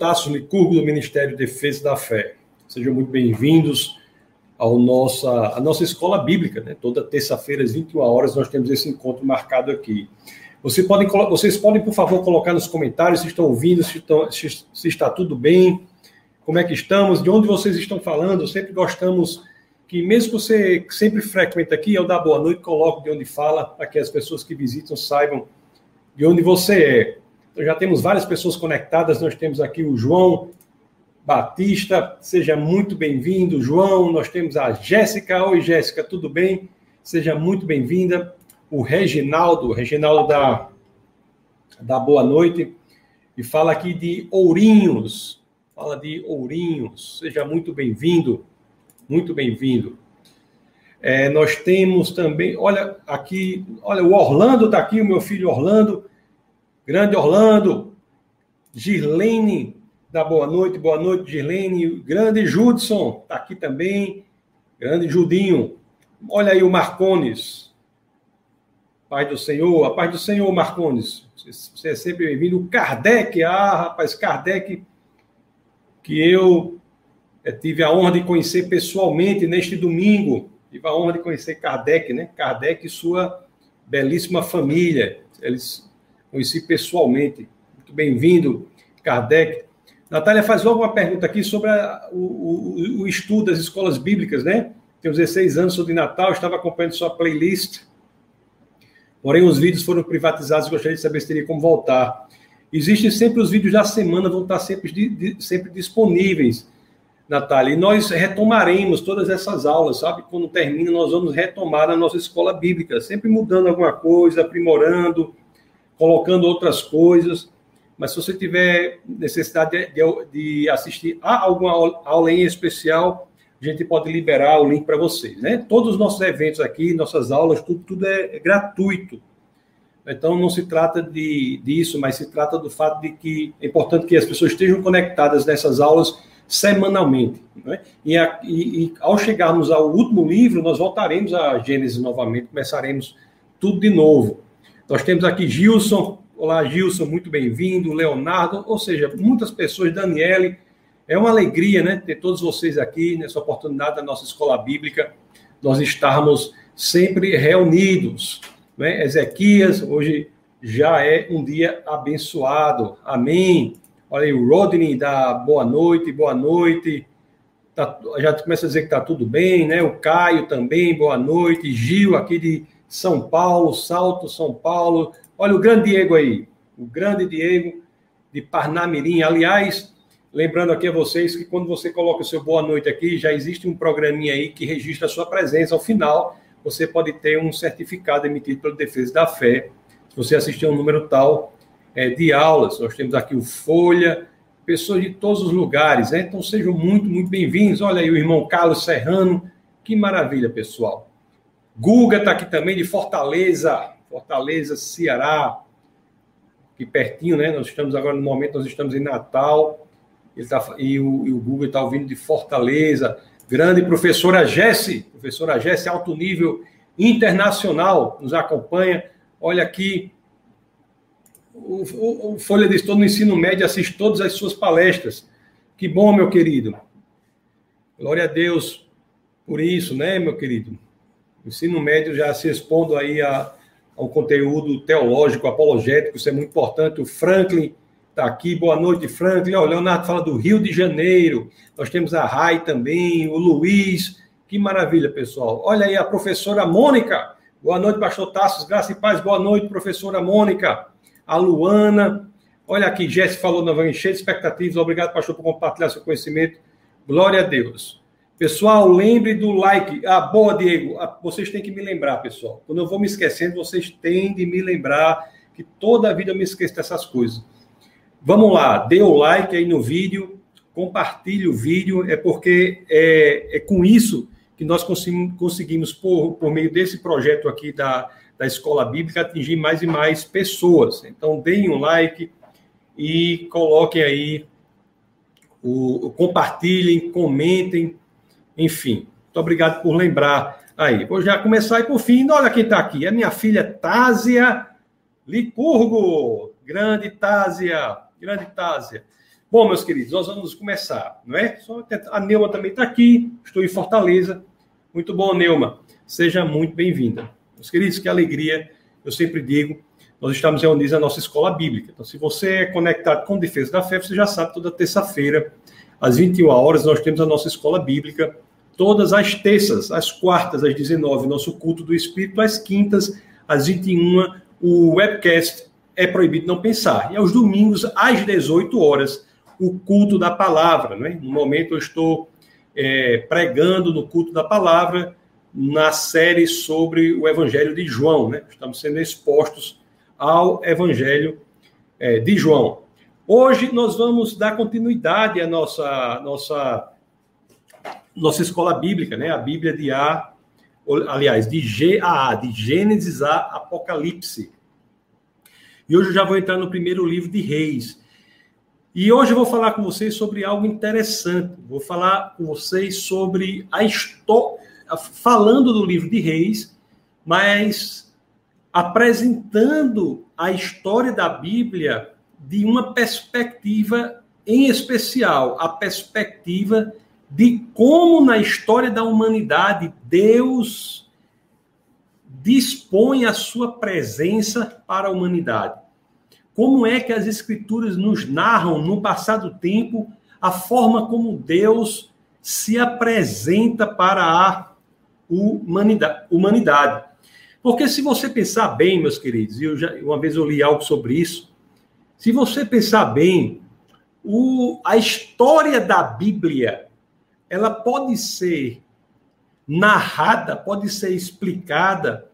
Tasso Licurgo, do Ministério de Defesa da Fé. Sejam muito bem-vindos ao nossa, à nossa escola bíblica. Né? Toda terça-feira, às 21 horas, nós temos esse encontro marcado aqui. Você podem, vocês podem, por favor, colocar nos comentários se estão ouvindo, se, estão, se, se está tudo bem, como é que estamos, de onde vocês estão falando. Sempre gostamos que, mesmo que você sempre frequenta aqui, eu dar boa noite, coloco de onde fala, para que as pessoas que visitam saibam de onde você é. Então, já temos várias pessoas conectadas. Nós temos aqui o João Batista, seja muito bem-vindo, João. Nós temos a Jéssica. Oi, Jéssica, tudo bem? Seja muito bem-vinda. O Reginaldo, Reginaldo da, da Boa Noite, e fala aqui de Ourinhos. Fala de Ourinhos. Seja muito bem-vindo, muito bem-vindo. É, nós temos também, olha aqui, olha, o Orlando está aqui, o meu filho Orlando. Grande Orlando, Girlene, da boa noite, boa noite, Girlene. Grande Judson, está aqui também. Grande Judinho. Olha aí o Marcones. Paz do Senhor, a paz do Senhor, Marcones. Você é sempre bem-vindo. Kardec, ah, rapaz, Kardec, que eu é, tive a honra de conhecer pessoalmente neste domingo. Tive a honra de conhecer Kardec, né? Kardec e sua belíssima família. Eles conheci pessoalmente. Muito bem-vindo, Kardec. Natália faz logo uma pergunta aqui sobre a, o, o, o, estudo das escolas bíblicas, né? Tenho 16 anos, sou de Natal, estava acompanhando sua playlist. Porém, os vídeos foram privatizados e gostaria de saber se teria como voltar. Existem sempre os vídeos da semana, vão estar sempre, de, sempre disponíveis, Natália. E nós retomaremos todas essas aulas, sabe? Quando termina, nós vamos retomar a nossa escola bíblica, sempre mudando alguma coisa, aprimorando, colocando outras coisas. Mas se você tiver necessidade de, de assistir a alguma aula em especial, a gente pode liberar o link para vocês. Né? Todos os nossos eventos aqui, nossas aulas, tudo, tudo é, é gratuito. Então, não se trata de, disso, mas se trata do fato de que é importante que as pessoas estejam conectadas nessas aulas semanalmente. Né? E, a, e, e, ao chegarmos ao último livro, nós voltaremos a Gênesis novamente, começaremos tudo de novo. Nós temos aqui Gilson. Olá, Gilson, muito bem-vindo. Leonardo, ou seja, muitas pessoas. Daniele, é uma alegria, né, ter todos vocês aqui nessa oportunidade da nossa escola bíblica, nós estarmos sempre reunidos. Né? Ezequias, hoje já é um dia abençoado. Amém. Olha aí, o Rodney dá boa noite, boa noite. Tá, já começa a dizer que está tudo bem, né? O Caio também, boa noite. Gil, aqui de são Paulo, Salto, São Paulo. Olha o grande Diego aí, o grande Diego de Parnamirim. Aliás, lembrando aqui a vocês que quando você coloca o seu boa noite aqui, já existe um programinha aí que registra a sua presença. Ao final, você pode ter um certificado emitido pelo Defesa da Fé, se você assistir um número tal é, de aulas. Nós temos aqui o Folha, pessoas de todos os lugares, né? Então sejam muito, muito bem-vindos. Olha aí o irmão Carlos Serrano, que maravilha, pessoal. Guga está aqui também de Fortaleza, Fortaleza, Ceará, aqui pertinho, né? Nós estamos agora no momento, nós estamos em Natal, ele tá, e, o, e o Guga está ouvindo de Fortaleza. Grande professora Jesse, professora Jesse, alto nível internacional, nos acompanha. Olha aqui, o, o, o Folha de Estudo no Ensino Médio assiste todas as suas palestras. Que bom, meu querido. Glória a Deus por isso, né, meu querido? Ensino médio já se expondo aí a, ao conteúdo teológico, apologético, isso é muito importante. O Franklin está aqui, boa noite, Franklin. O Leonardo fala do Rio de Janeiro, nós temos a Rai também, o Luiz, que maravilha, pessoal. Olha aí a professora Mônica, boa noite, pastor Tassos, graça e paz, boa noite, professora Mônica. A Luana, olha aqui, Jesse falou novamente, cheio de expectativas, obrigado, pastor, por compartilhar seu conhecimento. Glória a Deus. Pessoal, lembre do like. Ah, boa, Diego. Ah, vocês têm que me lembrar, pessoal. Quando eu vou me esquecendo, vocês têm de me lembrar que toda a vida eu me esqueço dessas coisas. Vamos lá, dê o like aí no vídeo, compartilhe o vídeo, é porque é, é com isso que nós conseguimos, por, por meio desse projeto aqui da, da Escola Bíblica, atingir mais e mais pessoas. Então, deem um like e coloquem aí, o, compartilhem, comentem, enfim, muito obrigado por lembrar aí. Vou já começar e por fim, olha quem está aqui, é minha filha Tásia Licurgo. Grande Tásia, grande Tásia. Bom, meus queridos, nós vamos começar, não é? A Neuma também está aqui, estou em Fortaleza. Muito bom, Neuma. Seja muito bem-vinda. Meus queridos, que alegria, eu sempre digo, nós estamos reunidos na nossa escola bíblica. Então, se você é conectado com Defesa da Fé, você já sabe, toda terça-feira, às 21 horas, nós temos a nossa escola bíblica. Todas as terças, às quartas, às 19, nosso culto do Espírito, às quintas, às 21, o webcast é proibido não pensar. E aos domingos, às 18 horas, o culto da palavra. Né? No momento, eu estou é, pregando no culto da palavra na série sobre o Evangelho de João. Né? Estamos sendo expostos ao Evangelho é, de João. Hoje nós vamos dar continuidade à nossa, nossa, nossa escola bíblica, né? a Bíblia de A, aliás, de G a A, de Gênesis a Apocalipse. E hoje eu já vou entrar no primeiro livro de Reis. E hoje eu vou falar com vocês sobre algo interessante. Vou falar com vocês sobre a história, falando do livro de Reis, mas apresentando a história da Bíblia de uma perspectiva em especial, a perspectiva de como na história da humanidade Deus dispõe a sua presença para a humanidade. Como é que as escrituras nos narram no passado tempo a forma como Deus se apresenta para a humanidade? Porque se você pensar bem, meus queridos, eu já uma vez eu li algo sobre isso, se você pensar bem, o, a história da Bíblia ela pode ser narrada, pode ser explicada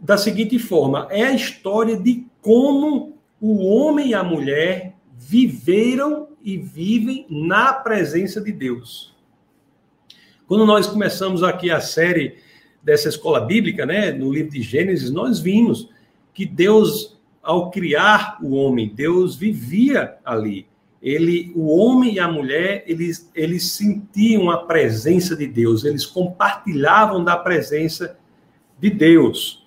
da seguinte forma: é a história de como o homem e a mulher viveram e vivem na presença de Deus. Quando nós começamos aqui a série dessa escola bíblica, né, no livro de Gênesis, nós vimos que Deus, ao criar o homem, Deus vivia ali. Ele, o homem e a mulher, eles, eles sentiam a presença de Deus, eles compartilhavam da presença de Deus.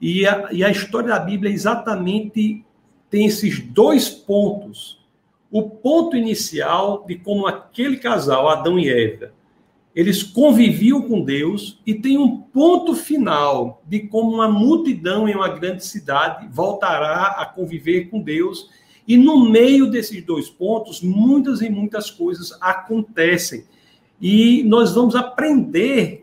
E a, e a história da Bíblia exatamente tem esses dois pontos. O ponto inicial de como aquele casal, Adão e Eva, eles conviviam com Deus, e tem um ponto final de como uma multidão em uma grande cidade voltará a conviver com Deus. E no meio desses dois pontos, muitas e muitas coisas acontecem. E nós vamos aprender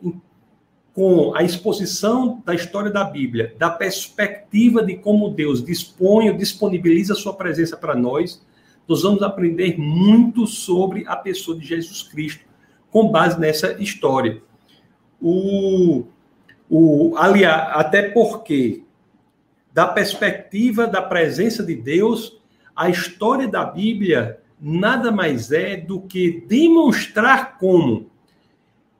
com a exposição da história da Bíblia, da perspectiva de como Deus dispõe disponibiliza a sua presença para nós, nós vamos aprender muito sobre a pessoa de Jesus Cristo, com base nessa história. O, o, aliás, até porque, da perspectiva da presença de Deus, a história da Bíblia nada mais é do que demonstrar como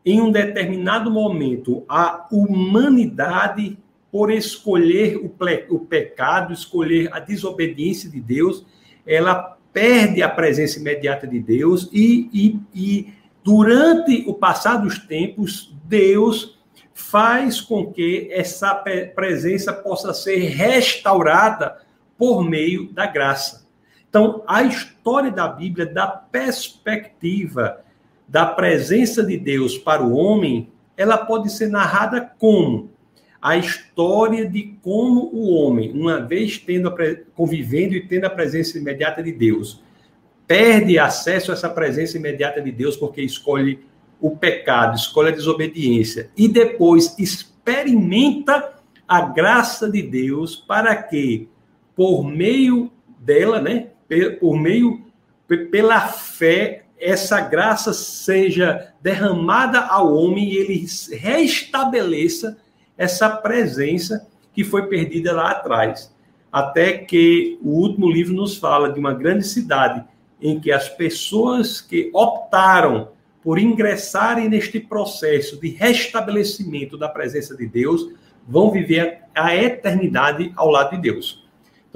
em um determinado momento, a humanidade, por escolher o, o pecado, escolher a desobediência de Deus, ela perde a presença imediata de Deus e, e, e durante o passar dos tempos, Deus faz com que essa presença possa ser restaurada por meio da graça. Então, a história da Bíblia, da perspectiva da presença de Deus para o homem, ela pode ser narrada como? A história de como o homem, uma vez tendo convivendo e tendo a presença imediata de Deus, perde acesso a essa presença imediata de Deus porque escolhe o pecado, escolhe a desobediência e depois experimenta a graça de Deus para que por meio dela, né, por meio pela fé essa graça seja derramada ao homem e ele restabeleça essa presença que foi perdida lá atrás. Até que o último livro nos fala de uma grande cidade em que as pessoas que optaram por ingressarem neste processo de restabelecimento da presença de Deus vão viver a eternidade ao lado de Deus.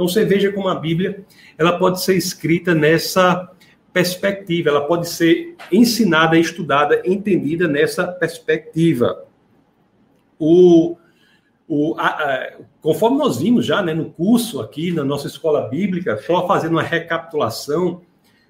Então você veja como a Bíblia ela pode ser escrita nessa perspectiva, ela pode ser ensinada, estudada, entendida nessa perspectiva. O, o, a, a, conforme nós vimos já né, no curso aqui na nossa escola bíblica, só fazendo uma recapitulação,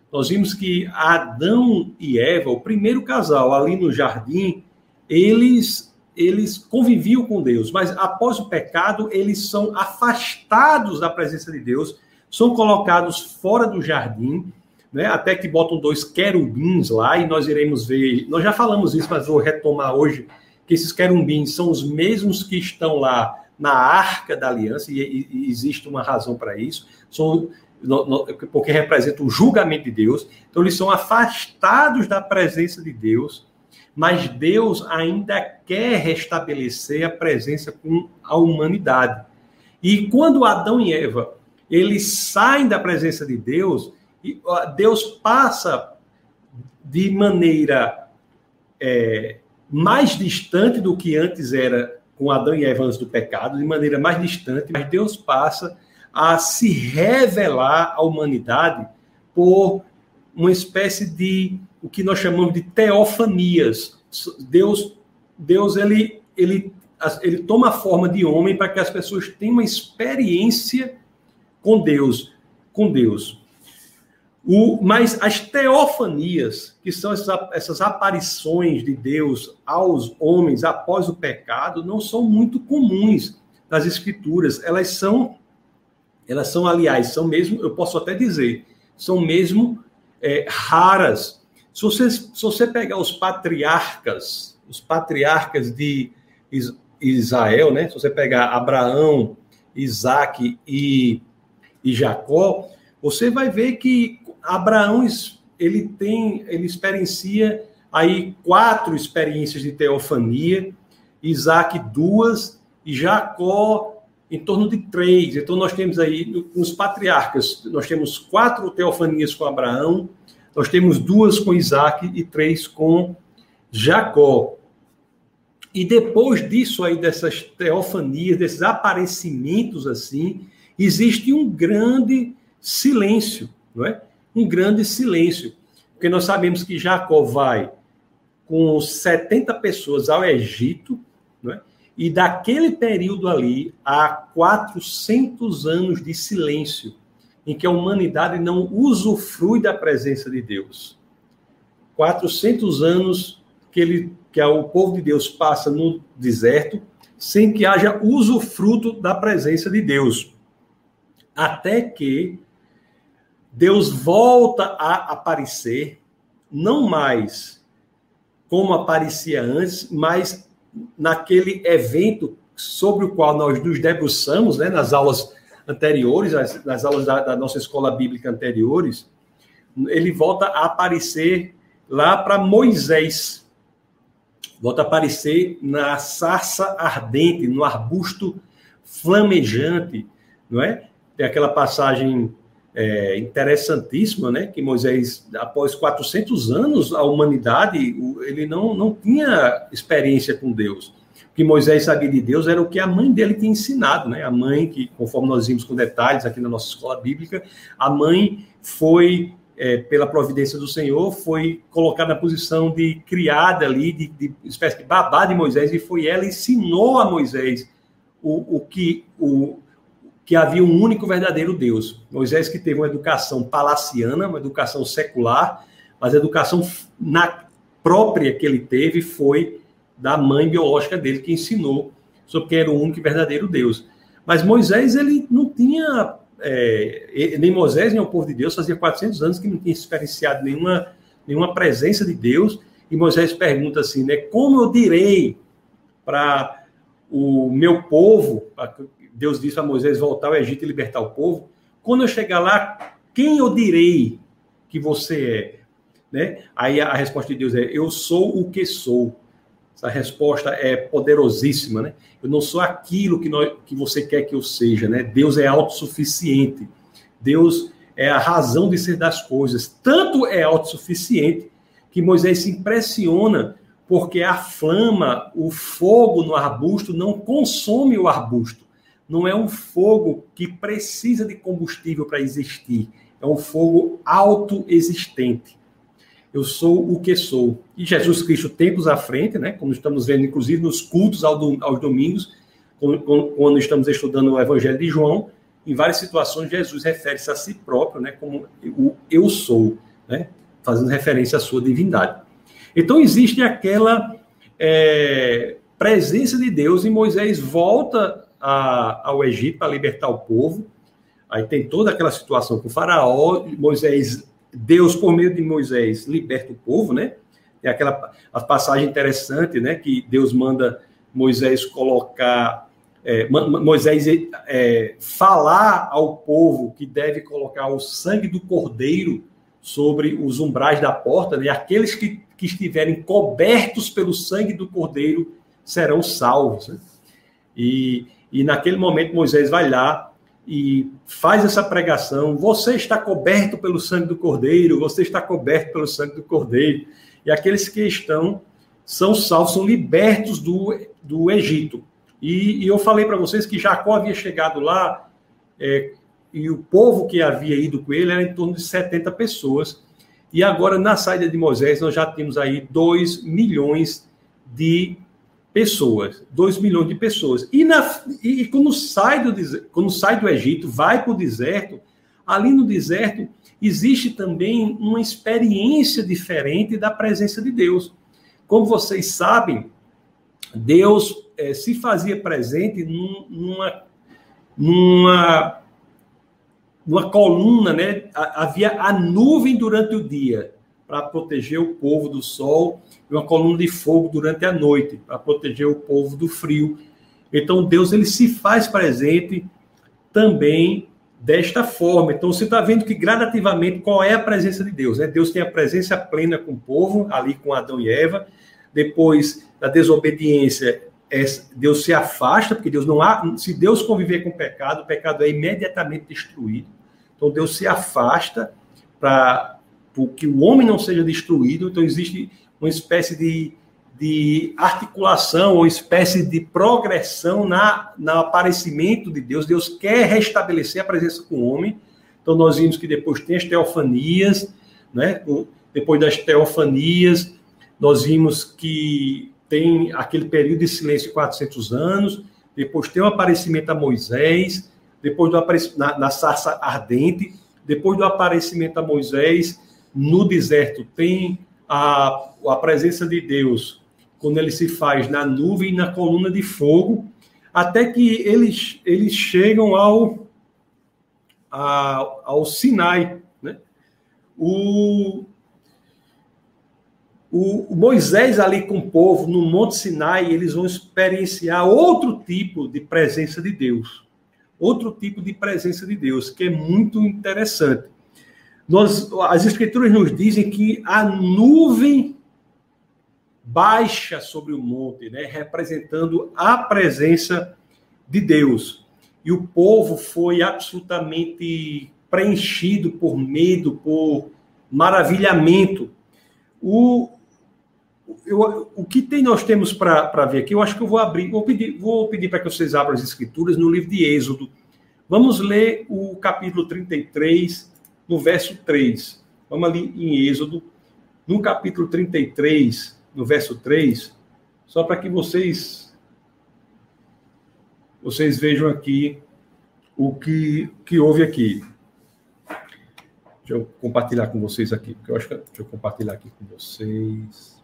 nós vimos que Adão e Eva, o primeiro casal ali no jardim, eles eles conviviam com Deus, mas após o pecado, eles são afastados da presença de Deus, são colocados fora do jardim, né? Até que botam dois querubins lá e nós iremos ver. Nós já falamos isso, mas vou retomar hoje que esses querubins são os mesmos que estão lá na arca da aliança, e, e existe uma razão para isso, são, no, no, porque representam o julgamento de Deus, então eles são afastados da presença de Deus, mas Deus ainda quer restabelecer a presença com a humanidade. E quando Adão e Eva eles saem da presença de Deus, Deus passa de maneira é, mais distante do que antes era com Adão e Eva antes do pecado, de maneira mais distante, mas Deus passa a se revelar à humanidade por uma espécie de o que nós chamamos de teofanias. Deus, Deus ele, ele, ele toma a forma de homem para que as pessoas tenham uma experiência com Deus, com Deus. O, mas as teofanias, que são essas, essas aparições de Deus aos homens após o pecado, não são muito comuns nas escrituras. Elas são, elas são, aliás, são mesmo, eu posso até dizer, são mesmo é, raras. Se você, se você pegar os patriarcas, os patriarcas de Israel, né? Se você pegar Abraão, Isaac e, e Jacó, você vai ver que Abraão ele tem, ele experiencia aí quatro experiências de teofania, Isaac duas e Jacó em torno de três. Então nós temos aí nos patriarcas nós temos quatro teofanias com Abraão, nós temos duas com Isaac e três com Jacó. E depois disso aí dessas teofanias, desses aparecimentos assim, existe um grande silêncio, não é? um grande silêncio, porque nós sabemos que Jacó vai com 70 pessoas ao Egito, né? e daquele período ali há 400 anos de silêncio, em que a humanidade não usufrui da presença de Deus. 400 anos que, ele, que o povo de Deus passa no deserto, sem que haja usufruto da presença de Deus. Até que Deus volta a aparecer, não mais como aparecia antes, mas naquele evento sobre o qual nós nos debruçamos, né, nas aulas anteriores, nas aulas da, da, nossa escola bíblica anteriores, ele volta a aparecer lá para Moisés. Volta a aparecer na sarça ardente, no arbusto flamejante, não é? Tem aquela passagem é, interessantíssima, né? Que Moisés, após 400 anos, a humanidade, ele não, não tinha experiência com Deus. Que Moisés sabia de Deus era o que a mãe dele tinha ensinado, né? A mãe, que, conforme nós vimos com detalhes aqui na nossa escola bíblica, a mãe foi, é, pela providência do Senhor, foi colocada na posição de criada ali, de, de espécie de babá de Moisés, e foi ela ensinou a Moisés o, o que o que havia um único verdadeiro Deus. Moisés que teve uma educação palaciana, uma educação secular, mas a educação na própria que ele teve foi da mãe biológica dele que ensinou sobre quem era o único e verdadeiro Deus. Mas Moisés ele não tinha é, nem Moisés nem o povo de Deus fazia 400 anos que não tinha experienciado nenhuma nenhuma presença de Deus. E Moisés pergunta assim, né? Como eu direi para o meu povo, Deus disse a Moisés voltar ao Egito e libertar o povo. Quando eu chegar lá, quem eu direi que você é? Né? Aí a resposta de Deus é: Eu sou o que sou. Essa resposta é poderosíssima, né? Eu não sou aquilo que, nós, que você quer que eu seja, né? Deus é autossuficiente. Deus é a razão de ser das coisas. Tanto é autossuficiente que Moisés se impressiona porque a flama, o fogo no arbusto não consome o arbusto não é um fogo que precisa de combustível para existir, é um fogo autoexistente. Eu sou o que sou. E Jesus Cristo, tempos à frente, né, como estamos vendo, inclusive nos cultos aos domingos, quando estamos estudando o Evangelho de João, em várias situações Jesus refere-se a si próprio né, como o eu sou. né? fazendo referência à sua divindade. Então existe aquela é, presença de Deus e Moisés volta a, ao Egito para libertar o povo. Aí tem toda aquela situação com o faraó, Moisés, Deus por meio de Moisés liberta o povo, né? Tem aquela a passagem interessante, né? Que Deus manda Moisés colocar é, Moisés é, falar ao povo que deve colocar o sangue do cordeiro sobre os umbrais da porta, né? aqueles que, que estiverem cobertos pelo sangue do cordeiro serão salvos. Né? E, e naquele momento Moisés vai lá e faz essa pregação: você está coberto pelo sangue do cordeiro, você está coberto pelo sangue do cordeiro. E aqueles que estão são salvos, são libertos do, do Egito. E, e eu falei para vocês que Jacó havia chegado lá é, e o povo que havia ido com ele era em torno de 70 pessoas. E agora, na saída de Moisés, nós já temos aí 2 milhões de pessoas. 2 milhões de pessoas. E, na, e quando, sai do, quando sai do Egito, vai para o deserto, ali no deserto existe também uma experiência diferente da presença de Deus. Como vocês sabem, Deus é, se fazia presente numa, numa, numa coluna, né? Havia a nuvem durante o dia para proteger o povo do sol e uma coluna de fogo durante a noite para proteger o povo do frio. Então Deus ele se faz presente também desta forma. Então você está vendo que gradativamente qual é a presença de Deus? Né? Deus tem a presença plena com o povo ali com Adão e Eva. Depois da desobediência, é, Deus se afasta, porque Deus não há. Se Deus conviver com o pecado, o pecado é imediatamente destruído. Então Deus se afasta para que o homem não seja destruído. Então existe uma espécie de, de articulação ou espécie de progressão na, no aparecimento de Deus. Deus quer restabelecer a presença com o homem. Então nós vimos que depois tem as teofanias, né? Depois das teofanias, nós vimos que tem aquele período de silêncio de 400 anos, depois tem o aparecimento a Moisés, depois do aparecimento na, na sarça ardente, depois do aparecimento a Moisés no deserto tem a, a presença de Deus quando ele se faz na nuvem e na coluna de fogo, até que eles, eles chegam ao, ao, ao Sinai. Né? O, o, Moisés ali com o povo no Monte Sinai, eles vão experienciar outro tipo de presença de Deus. Outro tipo de presença de Deus, que é muito interessante. Nós, as escrituras nos dizem que a nuvem baixa sobre o monte, né, representando a presença de Deus. E o povo foi absolutamente preenchido por medo, por maravilhamento. O, eu, o que tem, nós temos para ver aqui, eu acho que eu vou abrir, vou pedir, vou pedir para que vocês abram as escrituras no livro de Êxodo. Vamos ler o capítulo 33, no verso 3. Vamos ali em Êxodo, no capítulo 33, no verso 3, só para que vocês vocês vejam aqui o que, que houve aqui. Deixa eu compartilhar com vocês aqui, porque eu acho que deixa eu compartilhar aqui com vocês.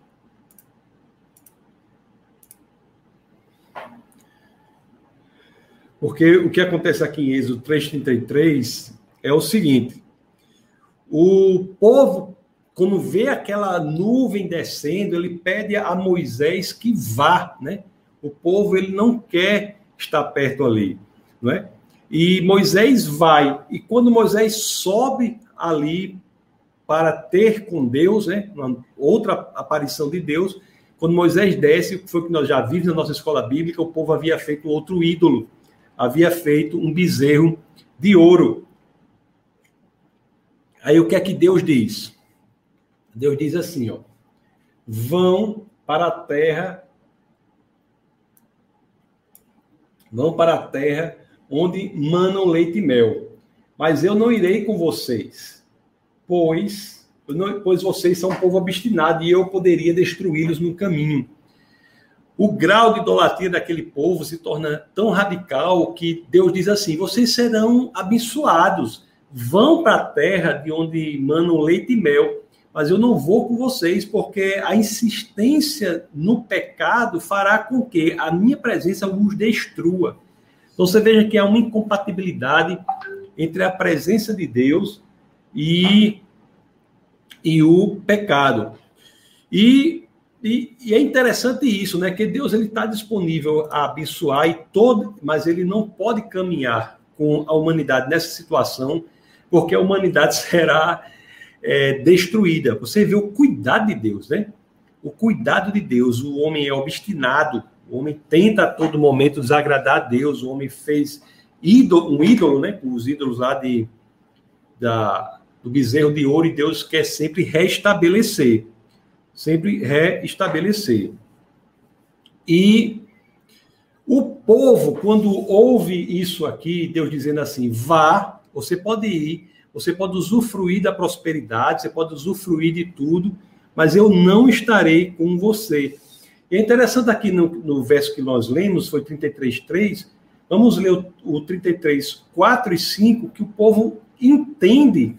Porque o que acontece aqui em Êxodo 3,33 é o seguinte: o povo, quando vê aquela nuvem descendo, ele pede a Moisés que vá, né? O povo ele não quer estar perto ali, não é? E Moisés vai, e quando Moisés sobe ali para ter com Deus, né? Uma outra aparição de Deus, quando Moisés desce, foi o que nós já vimos na nossa escola bíblica, o povo havia feito outro ídolo havia feito um bezerro de ouro. Aí o que é que Deus diz? Deus diz assim, ó: Vão para a terra Vão para a terra onde manam leite e mel. Mas eu não irei com vocês, pois, pois vocês são um povo obstinado e eu poderia destruí-los no caminho o grau de idolatria daquele povo se torna tão radical que Deus diz assim: vocês serão abençoados, vão para a terra de onde manam leite e mel, mas eu não vou com vocês, porque a insistência no pecado fará com que a minha presença os destrua. Então você veja que há uma incompatibilidade entre a presença de Deus e, e o pecado. E, e, e, é interessante isso, né? Que Deus ele está disponível a abençoar e todo, mas ele não pode caminhar com a humanidade nessa situação, porque a humanidade será é, destruída. Você vê o cuidado de Deus, né? O cuidado de Deus. O homem é obstinado, o homem tenta a todo momento desagradar a Deus. O homem fez ídolo, um ídolo, né? Os ídolos lá de, da, do bezerro de ouro, e Deus quer sempre restabelecer. Sempre restabelecer. E o povo, quando ouve isso aqui, Deus dizendo assim: vá, você pode ir, você pode usufruir da prosperidade, você pode usufruir de tudo, mas eu não estarei com você. E é interessante aqui no, no verso que nós lemos, foi 33,3, vamos ler o, o 33, 4 e 5, que o povo entende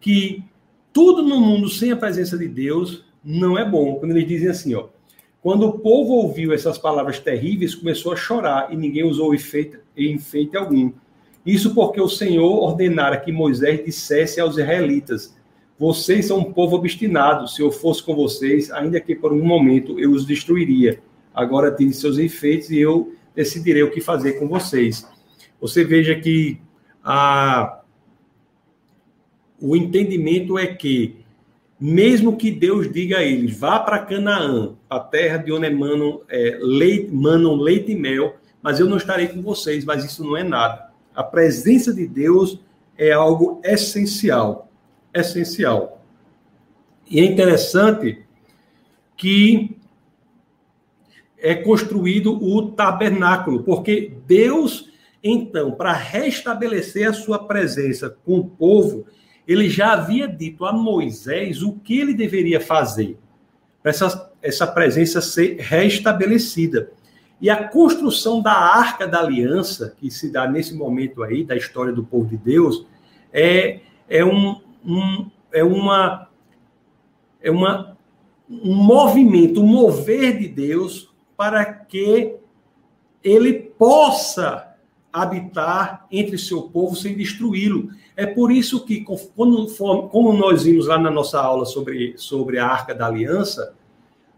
que tudo no mundo sem a presença de Deus não é bom. Quando eles dizem assim, ó, quando o povo ouviu essas palavras terríveis, começou a chorar e ninguém usou efeito, enfeite algum. Isso porque o Senhor ordenara que Moisés dissesse aos israelitas: Vocês são um povo obstinado. Se eu fosse com vocês, ainda que por um momento eu os destruiria. Agora tirem seus efeitos e eu decidirei o que fazer com vocês. Você veja que a, o entendimento é que, mesmo que Deus diga a eles, vá para Canaã, a terra de onde emanam, é, leite, manam leite e mel, mas eu não estarei com vocês, mas isso não é nada a presença de Deus é algo essencial. Essencial. E é interessante que é construído o tabernáculo, porque Deus, então, para restabelecer a sua presença com o povo, ele já havia dito a Moisés o que ele deveria fazer para essa, essa presença ser restabelecida. E a construção da arca da aliança, que se dá nesse momento aí, da história do povo de Deus, é, é, um, um é, uma, é uma, um movimento, um mover de Deus para que ele possa habitar entre seu povo sem destruí-lo. É por isso que, quando, como nós vimos lá na nossa aula sobre, sobre a Arca da Aliança,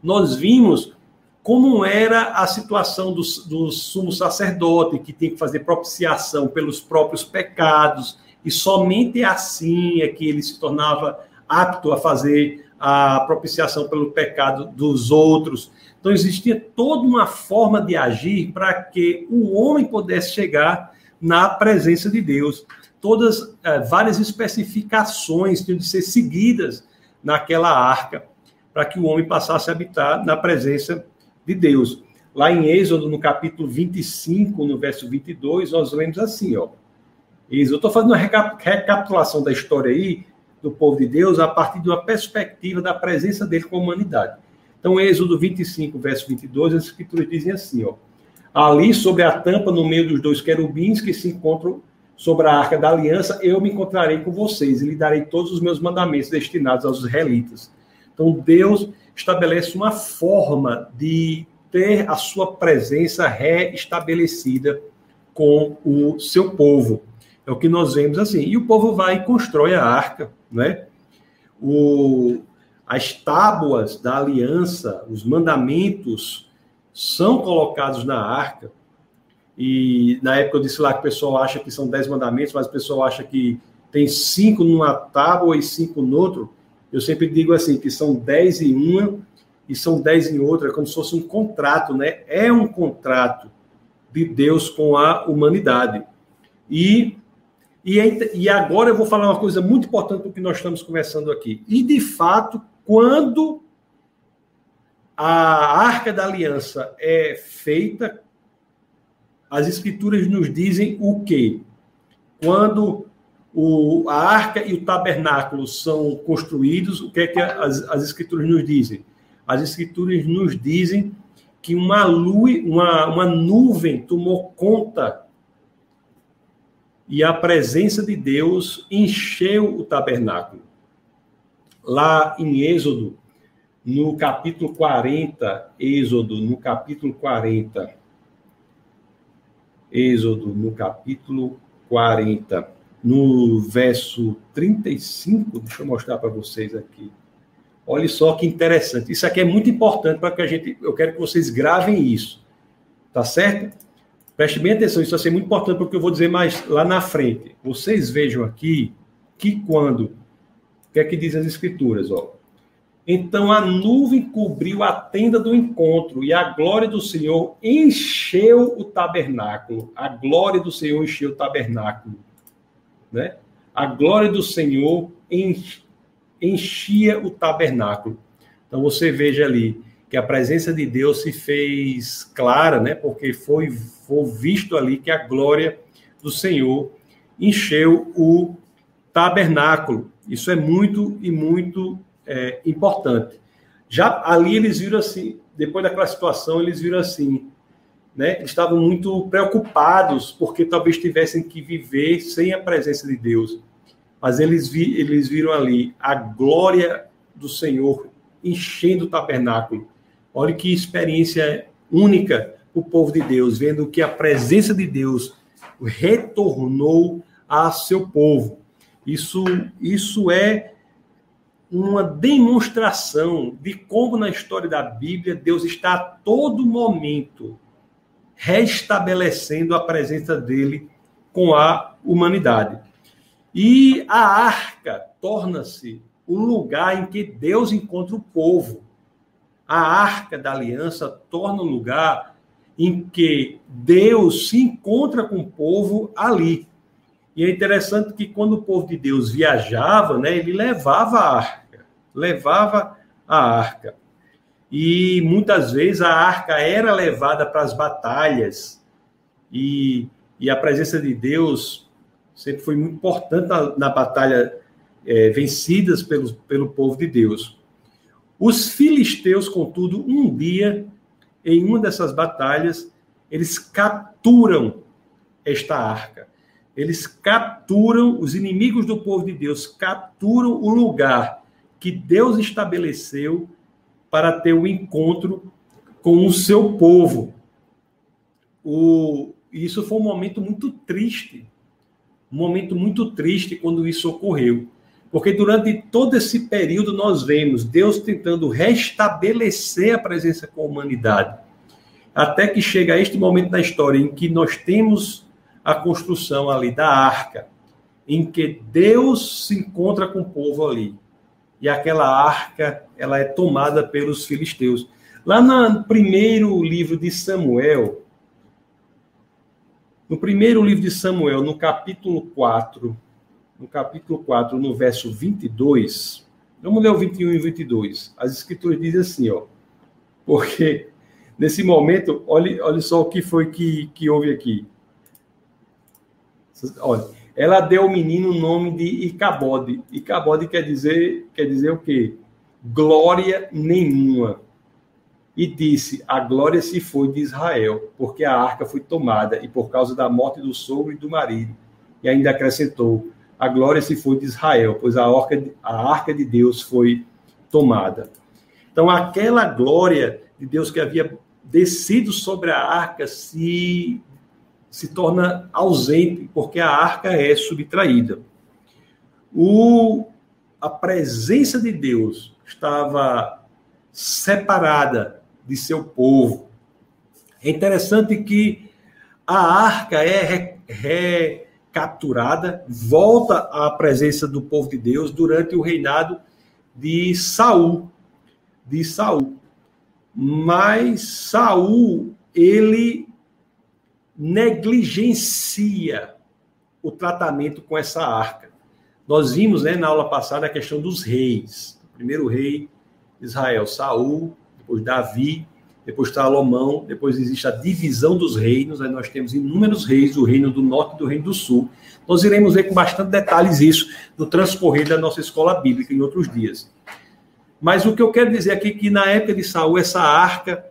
nós vimos como era a situação do, do sumo sacerdote, que tem que fazer propiciação pelos próprios pecados, e somente assim é que ele se tornava apto a fazer a propiciação pelo pecado dos outros. Então, existia toda uma forma de agir para que o homem pudesse chegar na presença de Deus. Todas, eh, várias especificações tinham de ser seguidas naquela arca, para que o homem passasse a habitar na presença de Deus. Lá em Êxodo, no capítulo 25, no verso 22, nós lemos assim, ó. Êxodo, eu estou fazendo uma recapitulação da história aí do povo de Deus a partir de uma perspectiva da presença dele com a humanidade. Então, Êxodo 25, verso 22, as escrituras dizem assim, ó. Ali, sobre a tampa, no meio dos dois querubins que se encontram sobre a arca da aliança, eu me encontrarei com vocês e lhe darei todos os meus mandamentos destinados aos israelitas. Então, Deus estabelece uma forma de ter a sua presença reestabelecida com o seu povo. É o que nós vemos assim. E o povo vai e constrói a arca, né? O, as tábuas da aliança, os mandamentos são colocados na arca. E na época eu disse lá que o pessoal acha que são dez mandamentos, mas o pessoal acha que tem cinco numa tábua e cinco no outro. Eu sempre digo assim, que são 10 em uma e são 10 em outra, como se fosse um contrato, né? É um contrato de Deus com a humanidade. E, e, e agora eu vou falar uma coisa muito importante do que nós estamos conversando aqui. E, de fato, quando a Arca da Aliança é feita, as Escrituras nos dizem o quê? Quando o, a arca e o tabernáculo são construídos, o que é que as, as escrituras nos dizem? As escrituras nos dizem que uma, luz, uma, uma nuvem tomou conta e a presença de Deus encheu o tabernáculo. Lá em Êxodo, no capítulo 40, Êxodo, no capítulo 40, Êxodo, no capítulo 40, no verso 35, deixa eu mostrar para vocês aqui. Olha só que interessante. Isso aqui é muito importante para que a gente. Eu quero que vocês gravem isso. Tá certo? Preste bem atenção, isso vai ser muito importante porque eu vou dizer mais lá na frente. Vocês vejam aqui que quando. O que é que diz as escrituras? Ó? Então a nuvem cobriu a tenda do encontro e a glória do Senhor encheu o tabernáculo. A glória do Senhor encheu o tabernáculo. Né? A glória do Senhor enchia o tabernáculo. Então você veja ali que a presença de Deus se fez clara, né? Porque foi, foi visto ali que a glória do Senhor encheu o tabernáculo. Isso é muito e muito é, importante. Já ali eles viram assim, depois daquela situação, eles viram assim, né? Estavam muito preocupados porque talvez tivessem que viver sem a presença de Deus. Mas eles, vi, eles viram ali a glória do Senhor enchendo o tabernáculo. Olha que experiência única o povo de Deus, vendo que a presença de Deus retornou a seu povo. Isso, isso é uma demonstração de como na história da Bíblia Deus está a todo momento restabelecendo a presença dele com a humanidade. E a arca torna-se o lugar em que Deus encontra o povo. A arca da aliança torna o lugar em que Deus se encontra com o povo ali. E é interessante que quando o povo de Deus viajava, né, ele levava a arca levava a arca. E muitas vezes a arca era levada para as batalhas, e, e a presença de Deus sempre foi muito importante na, na batalha é, vencidas pelo, pelo povo de Deus. Os filisteus, contudo, um dia, em uma dessas batalhas, eles capturam esta arca. Eles capturam, os inimigos do povo de Deus capturam o lugar que Deus estabeleceu para ter o um encontro com o seu povo. O, isso foi um momento muito triste, um momento muito triste quando isso ocorreu. Porque durante todo esse período nós vemos Deus tentando restabelecer a presença com a humanidade. Até que chega este momento da história em que nós temos a construção ali da arca, em que Deus se encontra com o povo ali e aquela arca ela é tomada pelos filisteus. Lá no primeiro livro de Samuel, no primeiro livro de Samuel, no capítulo 4, no capítulo 4, no verso 22, vamos ler o 21 e 22. As escrituras dizem assim, ó, porque nesse momento, olhe, olhe só o que foi que, que houve aqui. Olha, ela deu ao menino o nome de Icabode. Icabode quer dizer, quer dizer o quê? Glória nenhuma. E disse: A glória se foi de Israel, porque a arca foi tomada, e por causa da morte do sogro e do marido. E ainda acrescentou: A glória se foi de Israel, pois a arca, a arca de Deus foi tomada. Então, aquela glória de Deus que havia descido sobre a arca se se torna ausente porque a arca é subtraída. O, a presença de Deus estava separada de seu povo. É interessante que a arca é recapturada, volta à presença do povo de Deus durante o reinado de Saul, de Saul. Mas Saul, ele negligencia o tratamento com essa arca. Nós vimos né, na aula passada a questão dos reis. O primeiro rei Israel, Saul, depois Davi, depois Salomão, depois existe a divisão dos reinos, aí nós temos inúmeros reis, o reino do norte e do reino do sul. Nós iremos ver com bastante detalhes isso no transcorrer da nossa escola bíblica em outros dias. Mas o que eu quero dizer aqui é que na época de Saul, essa arca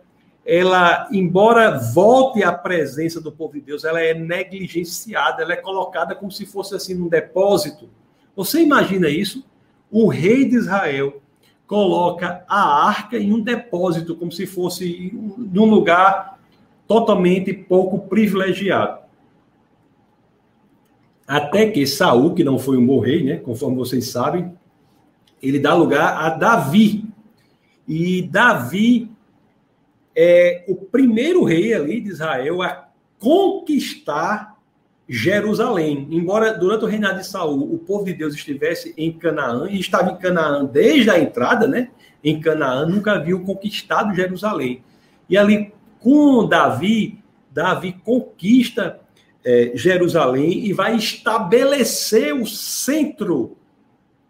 ela, embora volte à presença do povo de Deus, ela é negligenciada, ela é colocada como se fosse assim num depósito. Você imagina isso? O rei de Israel coloca a arca em um depósito, como se fosse num lugar totalmente pouco privilegiado. Até que Saul, que não foi um bom rei, né, conforme vocês sabem, ele dá lugar a Davi. E Davi é o primeiro rei ali de Israel a conquistar Jerusalém. Embora durante o reinado de Saul o povo de Deus estivesse em Canaã e estava em Canaã desde a entrada, né? Em Canaã nunca viu conquistado Jerusalém. E ali com Davi, Davi conquista é, Jerusalém e vai estabelecer o centro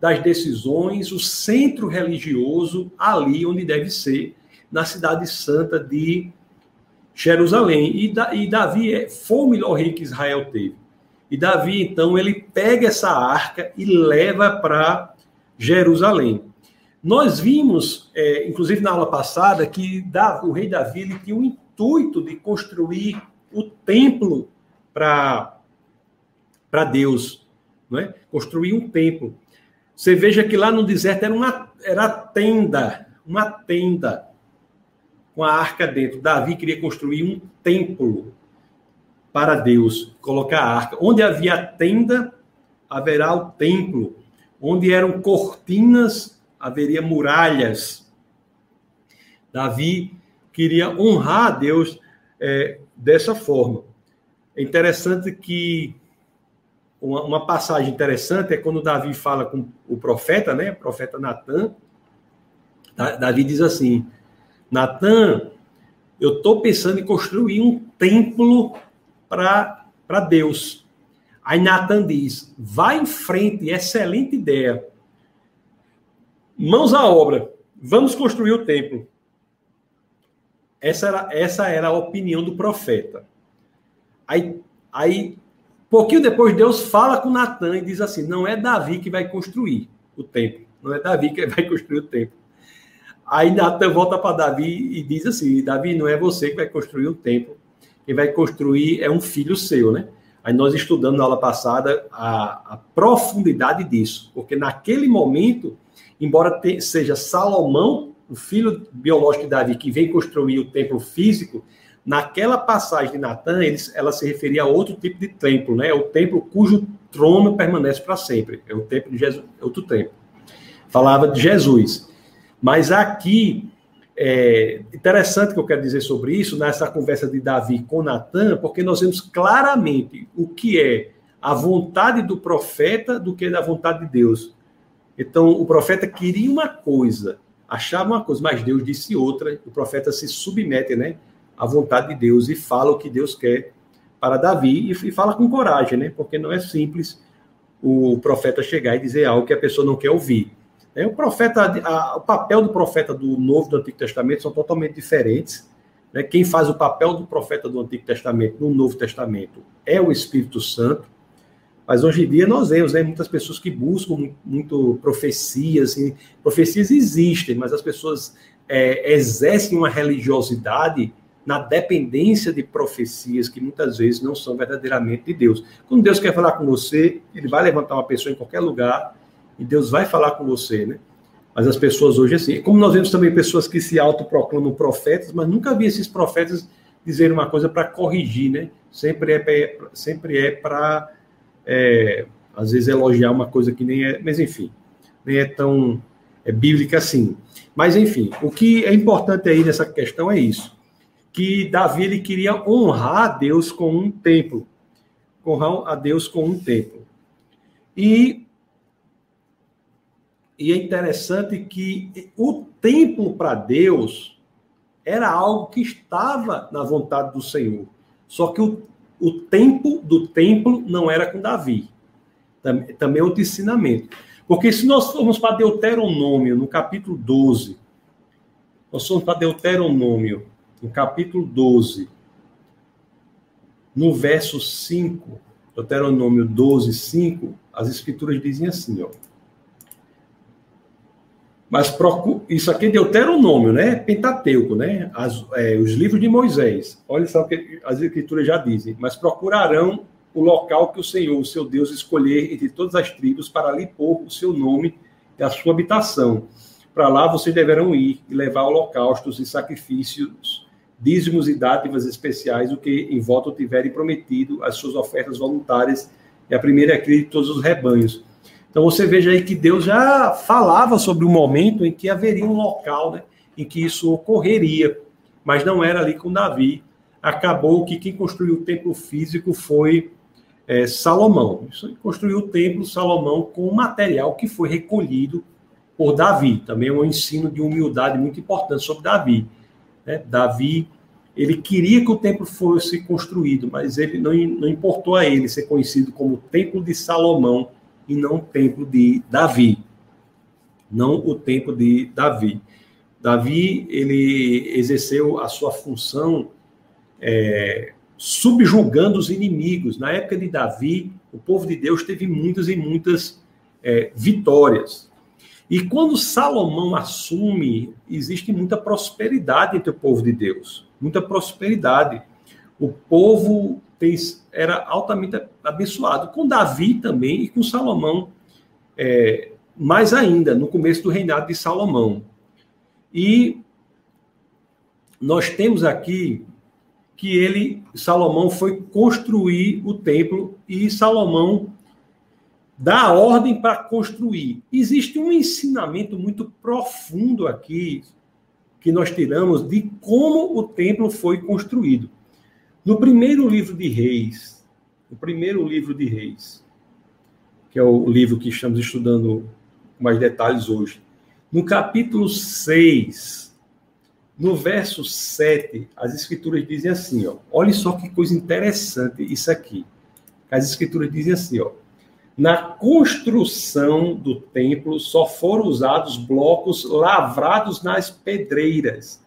das decisões, o centro religioso ali onde deve ser, na cidade santa de Jerusalém. E, da, e Davi é, foi o melhor rei que Israel teve. E Davi, então, ele pega essa arca e leva para Jerusalém. Nós vimos, é, inclusive na aula passada, que o rei Davi ele tinha o intuito de construir o templo para Deus, não é? construir um templo. Você veja que lá no deserto era uma era tenda, uma tenda com a arca dentro. Davi queria construir um templo para Deus, colocar a arca. Onde havia tenda, haverá o templo. Onde eram cortinas, haveria muralhas. Davi queria honrar a Deus é, dessa forma. É interessante que uma, uma, passagem interessante é quando Davi fala com o profeta, né? O profeta Natan. Davi diz assim: Natan, eu estou pensando em construir um templo para Deus. Aí Natan diz: vai em frente, excelente ideia. Mãos à obra, vamos construir o templo. Essa era, essa era a opinião do profeta. Aí, aí Pouquinho depois, Deus fala com Natan e diz assim: não é Davi que vai construir o templo, não é Davi que vai construir o templo. Aí Natan volta para Davi e diz assim: Davi, não é você que vai construir o templo, quem vai construir é um filho seu, né? Aí nós estudamos na aula passada a, a profundidade disso, porque naquele momento, embora te, seja Salomão, o filho biológico de Davi, que vem construir o templo físico, Naquela passagem de Natan, ela se referia a outro tipo de templo, né? É o templo cujo trono permanece para sempre. É o templo de Jesus, é outro templo. Falava de Jesus. Mas aqui, é interessante que eu quero dizer sobre isso, nessa conversa de Davi com Natan, porque nós vemos claramente o que é a vontade do profeta do que da vontade de Deus. Então, o profeta queria uma coisa, achava uma coisa, mas Deus disse outra, o profeta se submete, né? a vontade de Deus e fala o que Deus quer para Davi e, fala com coragem, né? Porque não é simples o profeta chegar e dizer algo que a pessoa não quer ouvir. É, o profeta, a, o papel do profeta do Novo e do Antigo Testamento são totalmente diferentes. Né? Quem faz o papel do profeta do Antigo Testamento no Novo Testamento é o Espírito Santo. Mas hoje em dia nós vemos né, muitas pessoas que buscam muito, profecias. E profecias existem, mas as pessoas é, exercem uma religiosidade na dependência de profecias que muitas vezes não são verdadeiramente de Deus. Quando Deus quer falar com você, ele vai levantar uma pessoa em qualquer lugar e Deus vai falar com você, né? Mas as pessoas hoje, assim, como nós vemos também pessoas que se autoproclamam profetas, mas nunca vi esses profetas dizerem uma coisa para corrigir, né? Sempre é, sempre é para, é, às vezes, elogiar uma coisa que nem é, mas enfim, nem é tão é, bíblica assim. Mas, enfim, o que é importante aí nessa questão é isso que Davi ele queria honrar a Deus com um templo. Honrar a Deus com um templo. E, e é interessante que o templo para Deus era algo que estava na vontade do Senhor. Só que o, o tempo do templo não era com Davi. Também, é outro ensinamento. Porque se nós formos para Deuteronômio, no capítulo 12, nós formos para Deuteronômio, no capítulo 12, no verso 5, Deuteronômio 12, 5, as escrituras dizem assim, ó. Mas isso aqui é Deuteronômio, né? Pentateuco, né? As, é, os livros de Moisés. Olha só o que as escrituras já dizem. Mas procurarão o local que o Senhor, o seu Deus, escolher entre todas as tribos para ali pôr o seu nome e a sua habitação. Para lá vocês deverão ir e levar holocaustos e sacrifícios, dízimos e dádivas especiais, o que em voto tiverem prometido, as suas ofertas voluntárias e a primeira cria de todos os rebanhos. Então você veja aí que Deus já falava sobre o momento em que haveria um local né, em que isso ocorreria, mas não era ali com Davi. Acabou que quem construiu o templo físico foi é, Salomão. Isso construiu o templo Salomão com o material que foi recolhido por Davi. Também é um ensino de humildade muito importante sobre Davi. Né? Davi ele queria que o templo fosse construído, mas ele não, não importou a ele ser conhecido como Templo de Salomão e não o templo de Davi. Não o templo de Davi. Davi, ele exerceu a sua função é, subjugando os inimigos. Na época de Davi, o povo de Deus teve muitas e muitas é, vitórias. E quando Salomão assume, existe muita prosperidade entre o povo de Deus. Muita prosperidade. O povo tem, era altamente abençoado. Com Davi também e com Salomão, é, mais ainda, no começo do reinado de Salomão. E nós temos aqui que ele, Salomão, foi construir o templo e Salomão dá ordem para construir. Existe um ensinamento muito profundo aqui que nós tiramos de como o templo foi construído. No primeiro livro de Reis, o primeiro livro de Reis, que é o livro que estamos estudando com mais detalhes hoje, no capítulo 6, no verso 7, as escrituras dizem assim, ó, olha só que coisa interessante isso aqui. As escrituras dizem assim, ó, na construção do templo só foram usados blocos lavrados nas pedreiras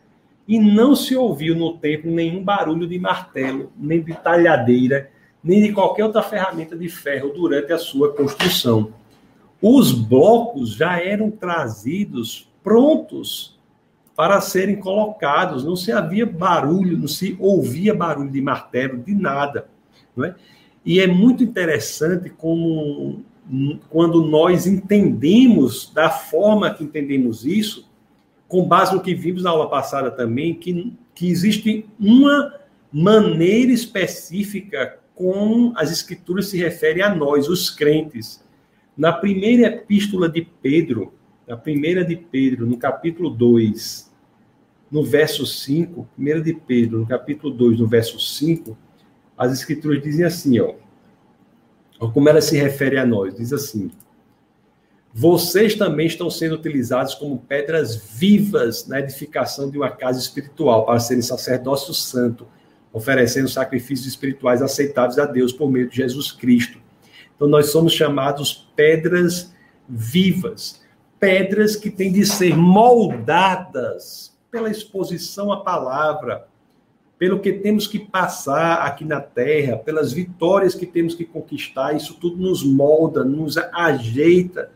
e não se ouviu no templo nenhum barulho de martelo, nem de talhadeira, nem de qualquer outra ferramenta de ferro durante a sua construção. Os blocos já eram trazidos prontos para serem colocados, não se havia barulho, não se ouvia barulho de martelo, de nada. Não é? E é muito interessante como, quando nós entendemos da forma que entendemos isso, com base no que vimos na aula passada também, que, que existe uma maneira específica com as escrituras se referem a nós, os crentes. Na primeira epístola de Pedro, na primeira de Pedro, no capítulo 2, no verso 5, primeira de Pedro, no capítulo 2, no verso 5, as escrituras dizem assim, ó. Como ela se refere a nós, diz assim: vocês também estão sendo utilizados como pedras vivas na edificação de uma casa espiritual, para serem sacerdócio santo, oferecendo sacrifícios espirituais aceitáveis a Deus por meio de Jesus Cristo. Então, nós somos chamados pedras vivas, pedras que têm de ser moldadas pela exposição à palavra, pelo que temos que passar aqui na terra, pelas vitórias que temos que conquistar, isso tudo nos molda, nos ajeita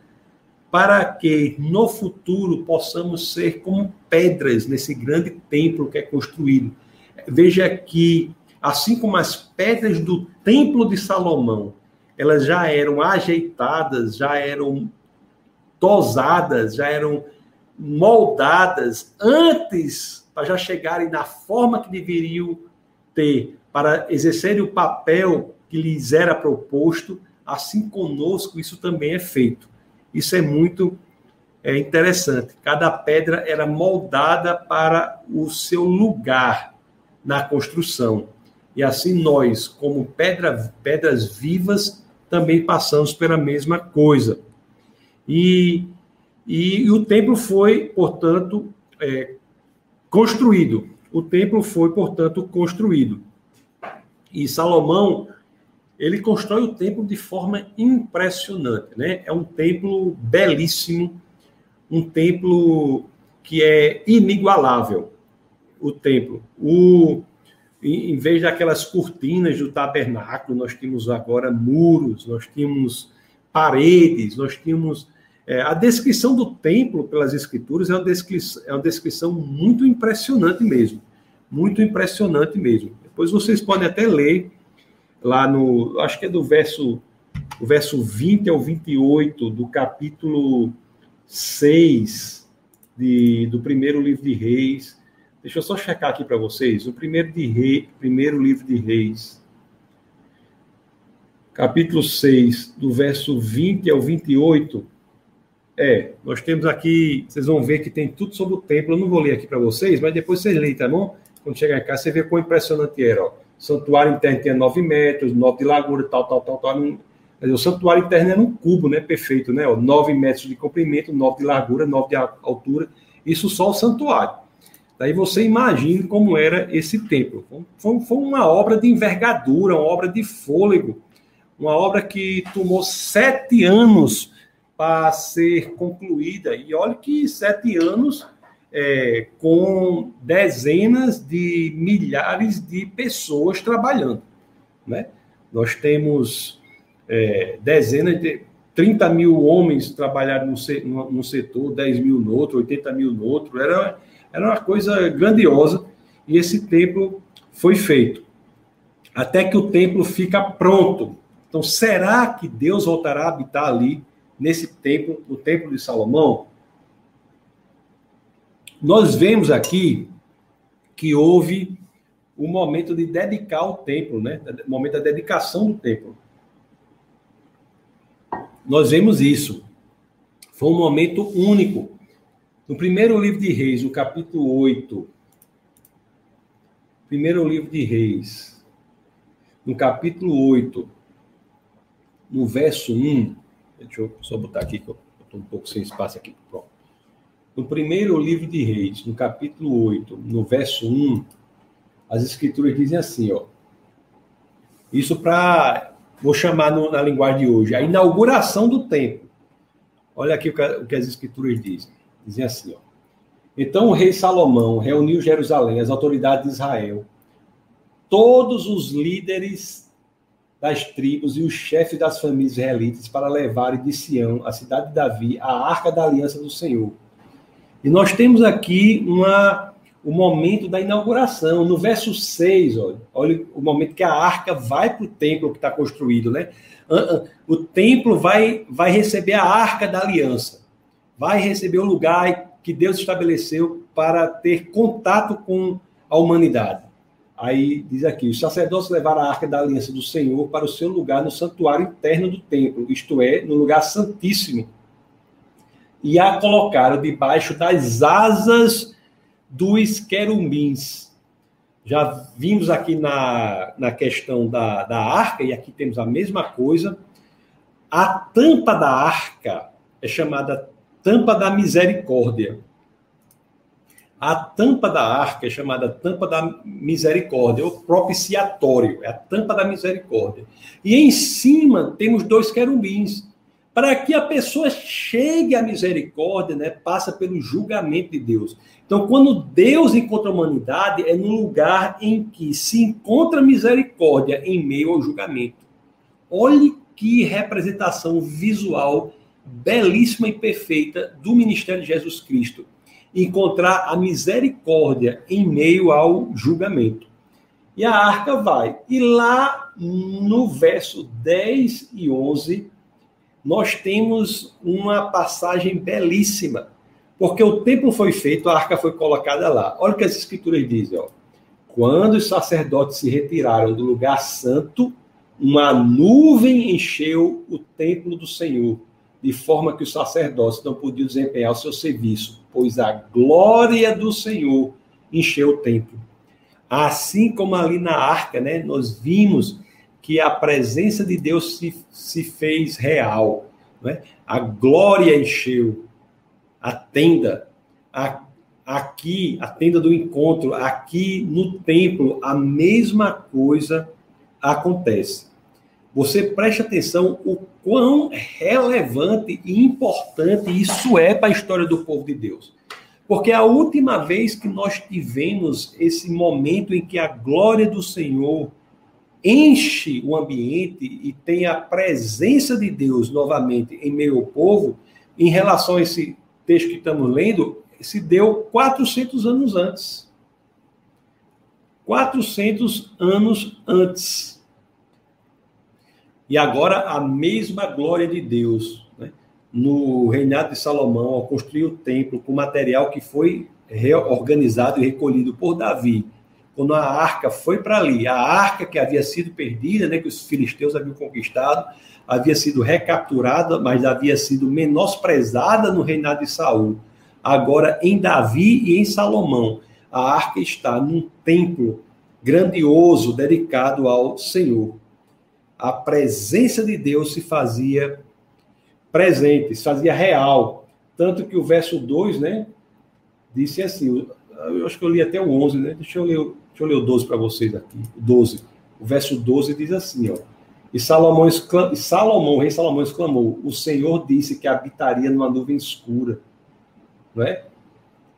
para que no futuro possamos ser como pedras nesse grande templo que é construído. Veja que, assim como as pedras do templo de Salomão, elas já eram ajeitadas, já eram tosadas, já eram moldadas antes para já chegarem na forma que deveriam ter para exercerem o papel que lhes era proposto, assim conosco isso também é feito. Isso é muito é, interessante. Cada pedra era moldada para o seu lugar na construção. E assim nós, como pedra, pedras vivas, também passamos pela mesma coisa. E, e, e o templo foi, portanto, é, construído. O templo foi, portanto, construído. E Salomão ele constrói o templo de forma impressionante, né? É um templo belíssimo, um templo que é inigualável. O templo, o em vez daquelas cortinas do tabernáculo, nós tínhamos agora muros, nós tínhamos paredes, nós tínhamos É, a descrição do templo pelas escrituras é uma descrição, é uma descrição muito impressionante mesmo. Muito impressionante mesmo. Depois vocês podem até ler lá no, acho que é do verso, o verso 20 ao 28 do capítulo 6 de, do primeiro livro de Reis. Deixa eu só checar aqui para vocês. O primeiro, de rei, primeiro livro de Reis, capítulo 6, do verso 20 ao 28 é, nós temos aqui, vocês vão ver que tem tudo sobre o templo. Eu não vou ler aqui para vocês, mas depois vocês leem, tá bom? Quando chegar em casa, você vê quão impressionante era. Ó. Santuário interno tinha 9 metros, 9 de largura, tal, tal, tal, tal. O santuário interno era um cubo, né? Perfeito, né? Ó, 9 metros de comprimento, 9 de largura, 9 de altura. Isso só o santuário. Daí você imagina como era esse templo. Foi, foi uma obra de envergadura, uma obra de fôlego, uma obra que tomou sete anos para ser concluída. E olha que sete anos é, com dezenas de milhares de pessoas trabalhando. Né? Nós temos é, dezenas de 30 mil homens trabalhando no, no, setor, 10 mil no outro, 80 mil no outro. Era, era uma coisa grandiosa e esse templo foi feito. Até que o templo fica pronto. Então, será que Deus voltará a habitar ali? nesse templo, no templo de Salomão, nós vemos aqui que houve o momento de dedicar o templo, né? O momento da dedicação do templo. Nós vemos isso. Foi um momento único. No primeiro livro de Reis, no capítulo 8, primeiro livro de Reis, no capítulo 8, no verso 1, Deixa eu só botar aqui, que eu estou um pouco sem espaço aqui. Pronto. No primeiro livro de Reis, no capítulo 8, no verso 1, as escrituras dizem assim, ó. Isso para, vou chamar no, na linguagem de hoje, a inauguração do templo. Olha aqui o que, o que as escrituras dizem. Dizem assim, ó. Então o rei Salomão reuniu Jerusalém, as autoridades de Israel, todos os líderes das tribos e os chefes das famílias israelitas para levarem de Sião, a cidade de Davi, a arca da aliança do Senhor. E nós temos aqui uma, o momento da inauguração. No verso 6, olha, olha o momento que a arca vai para o templo que está construído, né? O templo vai, vai receber a arca da aliança, vai receber o lugar que Deus estabeleceu para ter contato com a humanidade. Aí diz aqui: os sacerdotes levaram a arca da aliança do Senhor para o seu lugar no santuário interno do templo, isto é, no lugar santíssimo, e a colocaram debaixo das asas dos querumins. Já vimos aqui na, na questão da, da arca, e aqui temos a mesma coisa. A tampa da arca é chamada tampa da misericórdia. A tampa da arca é chamada tampa da misericórdia, ou propiciatório, é a tampa da misericórdia. E em cima temos dois querubins. Para que a pessoa chegue à misericórdia, né, passa pelo julgamento de Deus. Então, quando Deus encontra a humanidade, é no lugar em que se encontra misericórdia em meio ao julgamento. Olhe que representação visual belíssima e perfeita do ministério de Jesus Cristo encontrar a misericórdia em meio ao julgamento. E a arca vai. E lá no verso 10 e 11, nós temos uma passagem belíssima. Porque o templo foi feito, a arca foi colocada lá. Olha o que as escrituras dizem, ó. Quando os sacerdotes se retiraram do lugar santo, uma nuvem encheu o templo do Senhor de forma que os sacerdotes não podiam desempenhar o seu serviço, pois a glória do Senhor encheu o templo. Assim como ali na arca, né, nós vimos que a presença de Deus se, se fez real. Né? A glória encheu a tenda. A, aqui, a tenda do encontro, aqui no templo, a mesma coisa acontece. Você preste atenção o quão relevante e importante isso é para a história do povo de Deus. Porque a última vez que nós tivemos esse momento em que a glória do Senhor enche o ambiente e tem a presença de Deus novamente em meio ao povo, em relação a esse texto que estamos lendo, se deu 400 anos antes. 400 anos antes. E agora a mesma glória de Deus, né? no reinado de Salomão, ao construir o templo com material que foi reorganizado e recolhido por Davi, quando a arca foi para ali, a arca que havia sido perdida, né, que os filisteus haviam conquistado, havia sido recapturada, mas havia sido menosprezada no reinado de Saul. Agora em Davi e em Salomão, a arca está num templo grandioso dedicado ao Senhor. A presença de Deus se fazia presente, se fazia real. Tanto que o verso 2, né, disse assim, eu acho que eu li até o 11, né? Deixa eu ler, deixa eu ler o 12 para vocês aqui. O 12. O verso 12 diz assim, ó. E Salomão, exclam... Salomão, o rei Salomão exclamou: O Senhor disse que habitaria numa nuvem escura. Não é?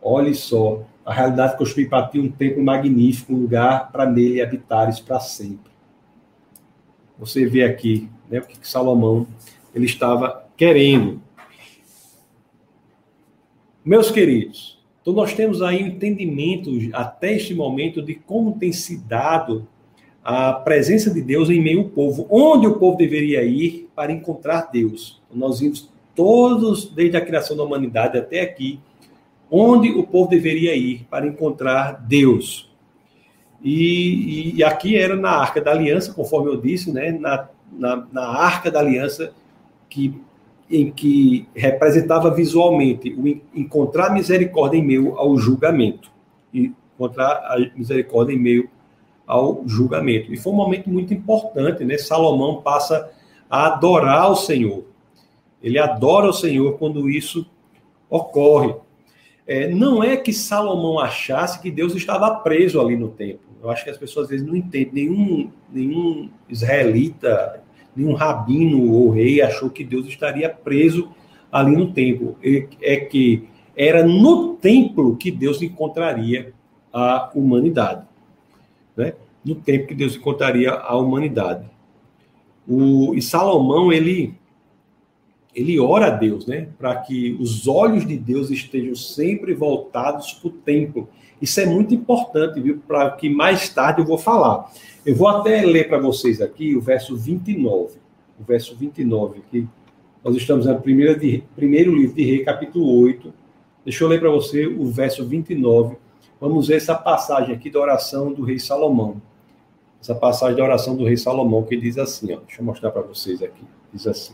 Olhe só, a realidade construiu para ti um templo magnífico, um lugar para nele habitares para sempre. Você vê aqui né, o que Salomão ele estava querendo. Meus queridos, então nós temos aí um entendimento até este momento de como tem se dado a presença de Deus em meio ao povo, onde o povo deveria ir para encontrar Deus. Nós vimos todos, desde a criação da humanidade até aqui, onde o povo deveria ir para encontrar Deus. E, e aqui era na Arca da Aliança, conforme eu disse, né, na, na, na Arca da Aliança, que, em que representava visualmente o encontrar misericórdia em meio ao julgamento. E encontrar a misericórdia em meio ao julgamento. E foi um momento muito importante, né? Salomão passa a adorar o Senhor. Ele adora o Senhor quando isso ocorre. É, não é que Salomão achasse que Deus estava preso ali no templo. Eu acho que as pessoas às vezes não entendem. Nenhum, nenhum israelita, nenhum rabino ou rei achou que Deus estaria preso ali no templo. É que era no templo que Deus encontraria a humanidade né, no tempo que Deus encontraria a humanidade. O, e Salomão, ele, ele ora a Deus, né, para que os olhos de Deus estejam sempre voltados para o templo. Isso é muito importante, viu, para que mais tarde eu vou falar. Eu vou até ler para vocês aqui o verso 29. O verso 29, que nós estamos no primeiro, primeiro livro de Rei, capítulo 8. Deixa eu ler para você o verso 29 Vamos ver essa passagem aqui da oração do rei Salomão. Essa passagem da oração do rei Salomão que diz assim, ó, deixa eu mostrar para vocês aqui. Diz assim: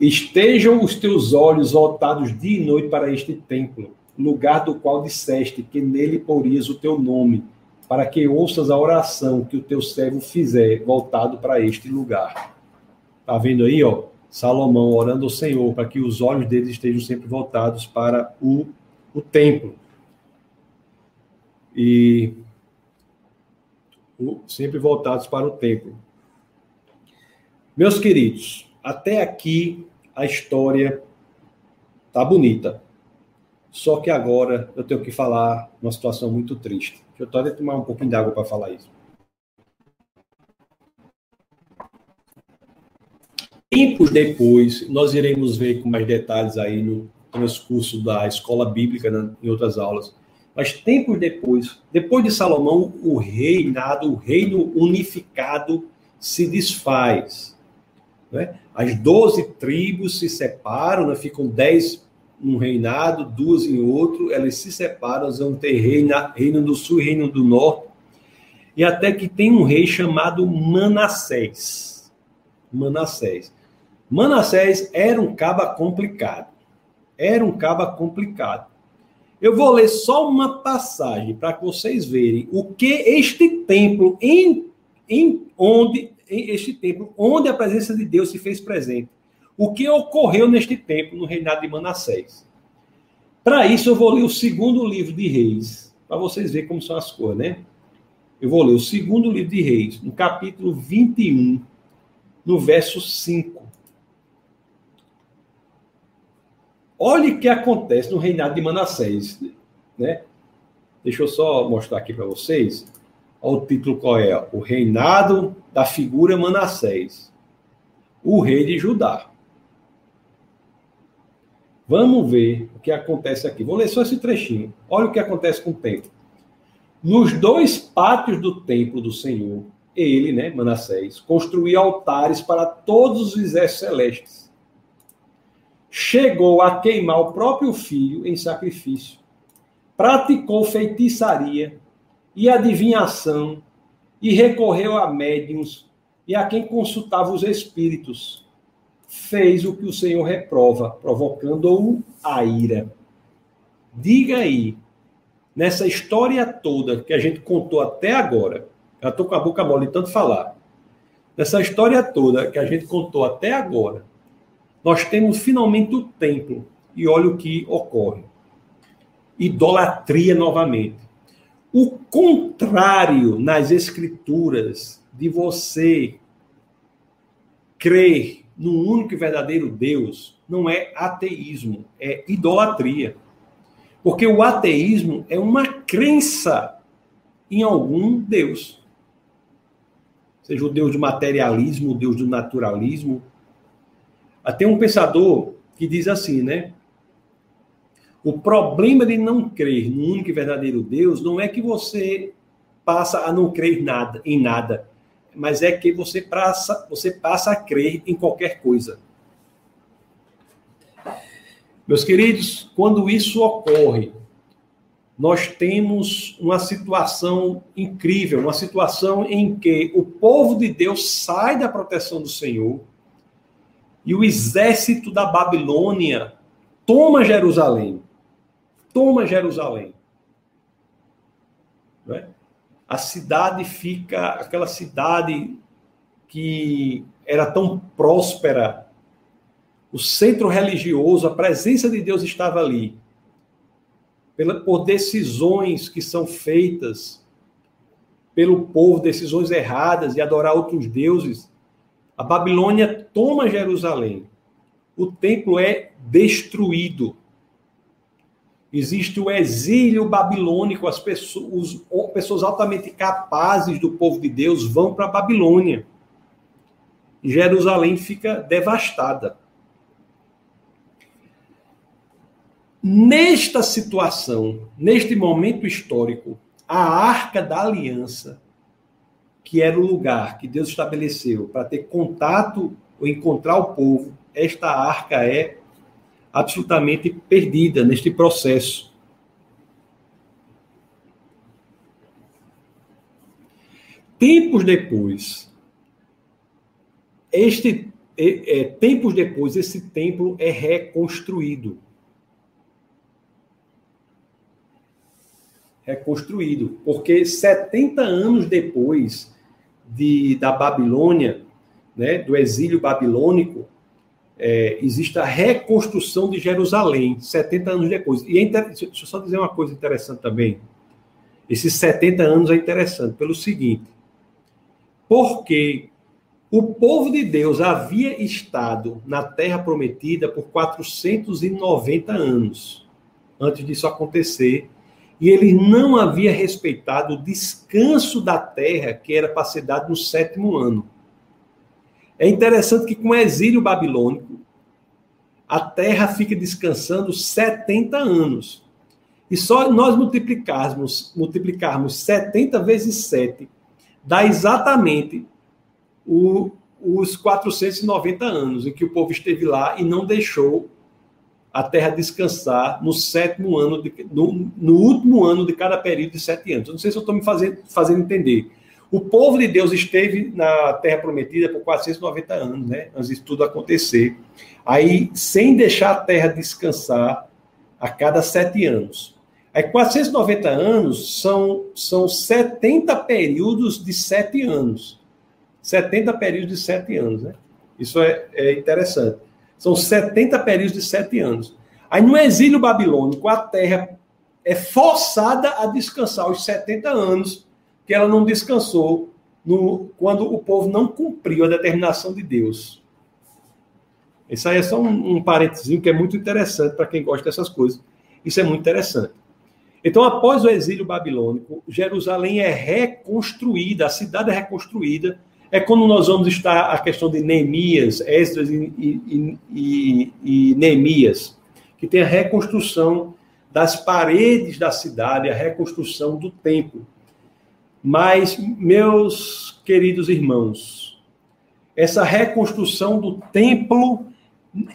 Estejam os teus olhos voltados dia e noite para este templo, lugar do qual disseste que nele porias o teu nome, para que ouças a oração que o teu servo fizer voltado para este lugar. Tá vendo aí, ó? Salomão orando ao Senhor para que os olhos dele estejam sempre voltados para o, o templo e sempre voltados para o templo. Meus queridos, até aqui a história tá bonita. Só que agora eu tenho que falar uma situação muito triste. Eu até tomar um pouquinho de água para falar isso. Tempos depois, nós iremos ver com mais detalhes aí no transcurso da escola bíblica, né, em outras aulas, mas tempos depois, depois de Salomão, o reinado, o reino unificado se desfaz. Né? As doze tribos se separam, né? ficam dez num reinado, duas em outro, elas se separam, vão ter reino, reino do sul e reino do norte. E até que tem um rei chamado Manassés. Manassés. Manassés era um caba complicado. Era um caba complicado. Eu vou ler só uma passagem para que vocês verem o que este templo, em, em onde em este templo, onde a presença de Deus se fez presente. O que ocorreu neste templo no reinado de Manassés. Para isso, eu vou ler o segundo livro de Reis, para vocês verem como são as coisas, né? Eu vou ler o segundo livro de Reis, no capítulo 21, no verso 5. Olhe o que acontece no reinado de Manassés, né? Deixa eu só mostrar aqui para vocês. Olha o título qual é? O reinado da figura Manassés, o rei de Judá. Vamos ver o que acontece aqui. Vou ler só esse trechinho. Olha o que acontece com o templo. Nos dois pátios do templo do Senhor, ele, né, Manassés, construiu altares para todos os exércitos celestes. Chegou a queimar o próprio filho em sacrifício. Praticou feitiçaria e adivinhação e recorreu a médiums e a quem consultava os espíritos. Fez o que o Senhor reprova, provocando-o a ira. Diga aí, nessa história toda que a gente contou até agora, já estou com a boca mole de tanto falar. Nessa história toda que a gente contou até agora, nós temos finalmente o templo. E olha o que ocorre: idolatria novamente. O contrário nas escrituras de você crer no único e verdadeiro Deus não é ateísmo, é idolatria. Porque o ateísmo é uma crença em algum Deus seja o Deus do materialismo, o Deus do naturalismo. Até um pensador que diz assim, né? O problema de não crer no único e verdadeiro Deus não é que você passa a não crer nada, em nada, mas é que você passa, você passa a crer em qualquer coisa. Meus queridos, quando isso ocorre, nós temos uma situação incrível, uma situação em que o povo de Deus sai da proteção do Senhor e o exército da Babilônia toma Jerusalém. Toma Jerusalém. A cidade fica, aquela cidade que era tão próspera, o centro religioso, a presença de Deus estava ali pela, por decisões que são feitas pelo povo, decisões erradas de adorar outros deuses, a Babilônia toma Jerusalém. O templo é destruído. Existe o exílio babilônico, as pessoas, os, pessoas altamente capazes do povo de Deus vão para a Babilônia. Jerusalém fica devastada. Nesta situação, neste momento histórico, a arca da aliança, que era o lugar que Deus estabeleceu para ter contato ou encontrar o povo, esta arca é absolutamente perdida neste processo. Tempos depois, este é, é, tempos depois, esse templo é reconstruído. reconstruído, porque 70 anos depois de, da Babilônia, né, do exílio babilônico, é, existe a reconstrução de Jerusalém, 70 anos depois. E é inter... deixa eu só dizer uma coisa interessante também. Esses 70 anos é interessante pelo seguinte: porque o povo de Deus havia estado na terra prometida por 490 anos antes disso acontecer e ele não havia respeitado o descanso da terra que era para ser dado no sétimo ano. É interessante que com o exílio babilônico, a terra fica descansando 70 anos. E só nós multiplicarmos, multiplicarmos 70 vezes 7, dá exatamente o, os 490 anos em que o povo esteve lá e não deixou a terra descansar no sétimo ano, de, no, no, último ano de cada período de sete anos. não sei se eu estou me fazendo, fazendo entender. O povo de Deus esteve na terra prometida por 490 anos, né? Antes de tudo acontecer. Aí, sem deixar a terra descansar a cada sete anos. Aí, 490 anos são, são 70 períodos de sete anos. 70 períodos de sete anos, né? Isso é, é interessante. São 70 períodos de sete anos. Aí, no exílio babilônico, a terra é forçada a descansar os 70 anos que ela não descansou no, quando o povo não cumpriu a determinação de Deus. Isso aí é só um, um parênteses que é muito interessante para quem gosta dessas coisas. Isso é muito interessante. Então, após o exílio babilônico, Jerusalém é reconstruída, a cidade é reconstruída é quando nós vamos estar a questão de Neemias, Esdras e, e, e, e Neemias, que tem a reconstrução das paredes da cidade, a reconstrução do templo. Mas, meus queridos irmãos, essa reconstrução do templo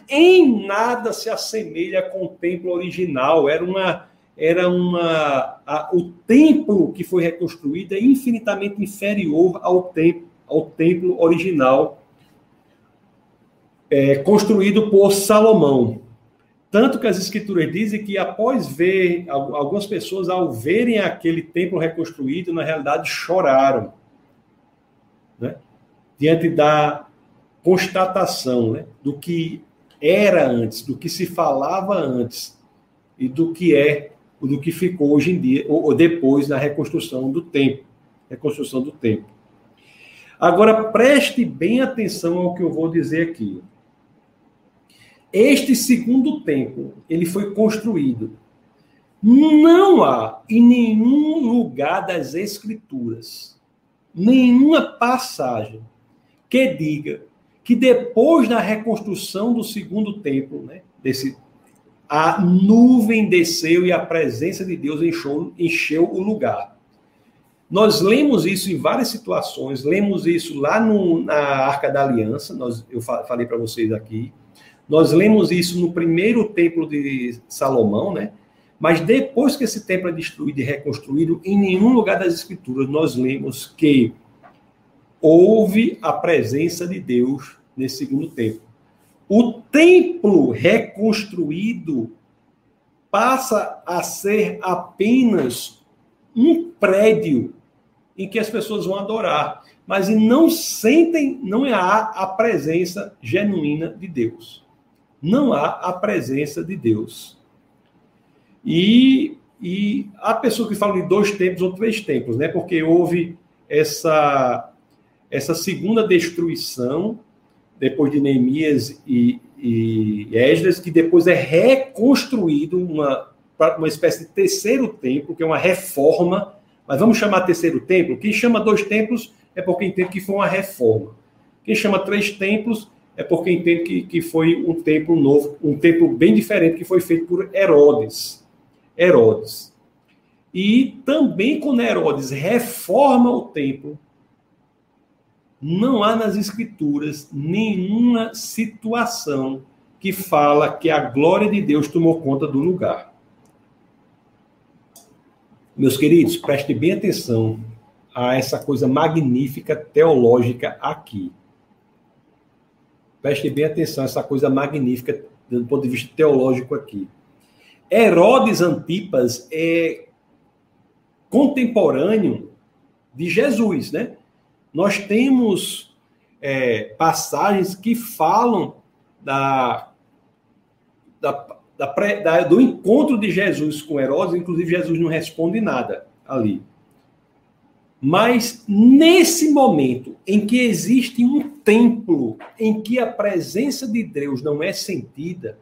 em nada se assemelha com o templo original. Era uma era uma a, o templo que foi reconstruído é infinitamente inferior ao templo ao templo original é, construído por Salomão. Tanto que as escrituras dizem que após ver, algumas pessoas, ao verem aquele templo reconstruído, na realidade choraram. Né? Diante da constatação né? do que era antes, do que se falava antes e do que é, do que ficou hoje em dia, ou depois na reconstrução do templo. Reconstrução do templo. Agora, preste bem atenção ao que eu vou dizer aqui. Este segundo templo, ele foi construído. Não há em nenhum lugar das escrituras nenhuma passagem que diga que depois da reconstrução do segundo templo, né, desse a nuvem desceu e a presença de Deus encheu, encheu o lugar. Nós lemos isso em várias situações, lemos isso lá no, na Arca da Aliança, nós, eu falei para vocês aqui, nós lemos isso no primeiro templo de Salomão, né? Mas depois que esse templo é destruído e reconstruído, em nenhum lugar das Escrituras nós lemos que houve a presença de Deus nesse segundo templo. O templo reconstruído passa a ser apenas um prédio em que as pessoas vão adorar, mas não sentem, não há a presença genuína de Deus não há a presença de Deus. E, e há pessoas que falam de dois tempos ou três tempos, né? Porque houve essa, essa segunda destruição, depois de Neemias e, e Esdras, que depois é reconstruído uma, uma espécie de terceiro templo, que é uma reforma, mas vamos chamar terceiro templo. Quem chama dois templos é porque entende que foi uma reforma. Quem chama três templos é porque entende que, que foi um templo novo, um templo bem diferente que foi feito por Herodes. Herodes. E também quando Herodes reforma o templo, não há nas escrituras nenhuma situação que fala que a glória de Deus tomou conta do lugar. Meus queridos, prestem bem atenção a essa coisa magnífica teológica aqui. Preste bem atenção, essa coisa magnífica do ponto de vista teológico aqui. Herodes Antipas é contemporâneo de Jesus, né? Nós temos é, passagens que falam da, da, da, da, do encontro de Jesus com Herodes, inclusive Jesus não responde nada ali. Mas nesse momento em que existe um templo em que a presença de Deus não é sentida,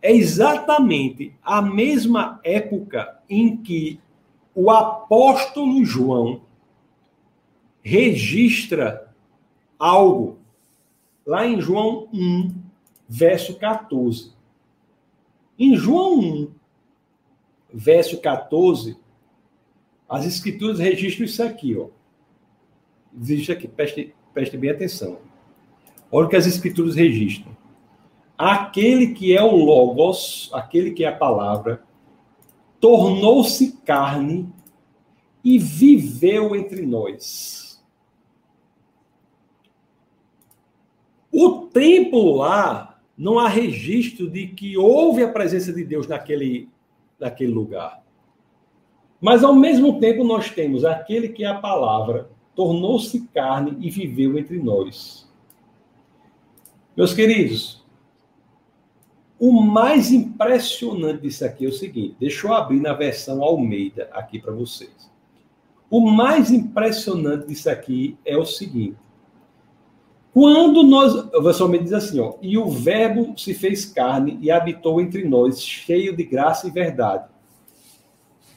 é exatamente a mesma época em que o apóstolo João registra algo lá em João 1, verso 14. Em João 1, verso 14, as escrituras registram isso aqui, ó. Existe aqui, preste, preste bem atenção. Olha o que as escrituras registram. Aquele que é o Logos, aquele que é a palavra, tornou-se carne e viveu entre nós. O templo lá, não há registro de que houve a presença de Deus naquele, naquele lugar. Mas ao mesmo tempo nós temos aquele que é a palavra, tornou-se carne e viveu entre nós. Meus queridos, o mais impressionante disso aqui é o seguinte: deixa eu abrir na versão Almeida aqui para vocês. O mais impressionante disso aqui é o seguinte: quando nós, a versão Almeida diz assim, ó, e o Verbo se fez carne e habitou entre nós, cheio de graça e verdade.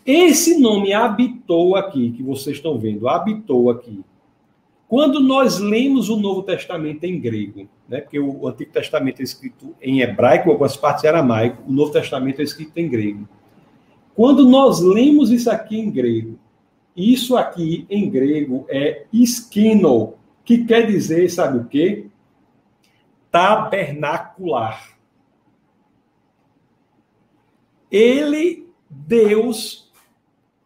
Esse nome habitou aqui, que vocês estão vendo, habitou aqui, Quando nós lemos o Novo Testamento em grego, né, porque o Antigo Testamento é escrito em hebraico, algumas partes aramaico, o Novo Testamento é escrito em grego. Quando nós lemos isso aqui em grego, isso aqui em grego é skino, que quer dizer, sabe o quê? Tabernacular. Ele, Deus,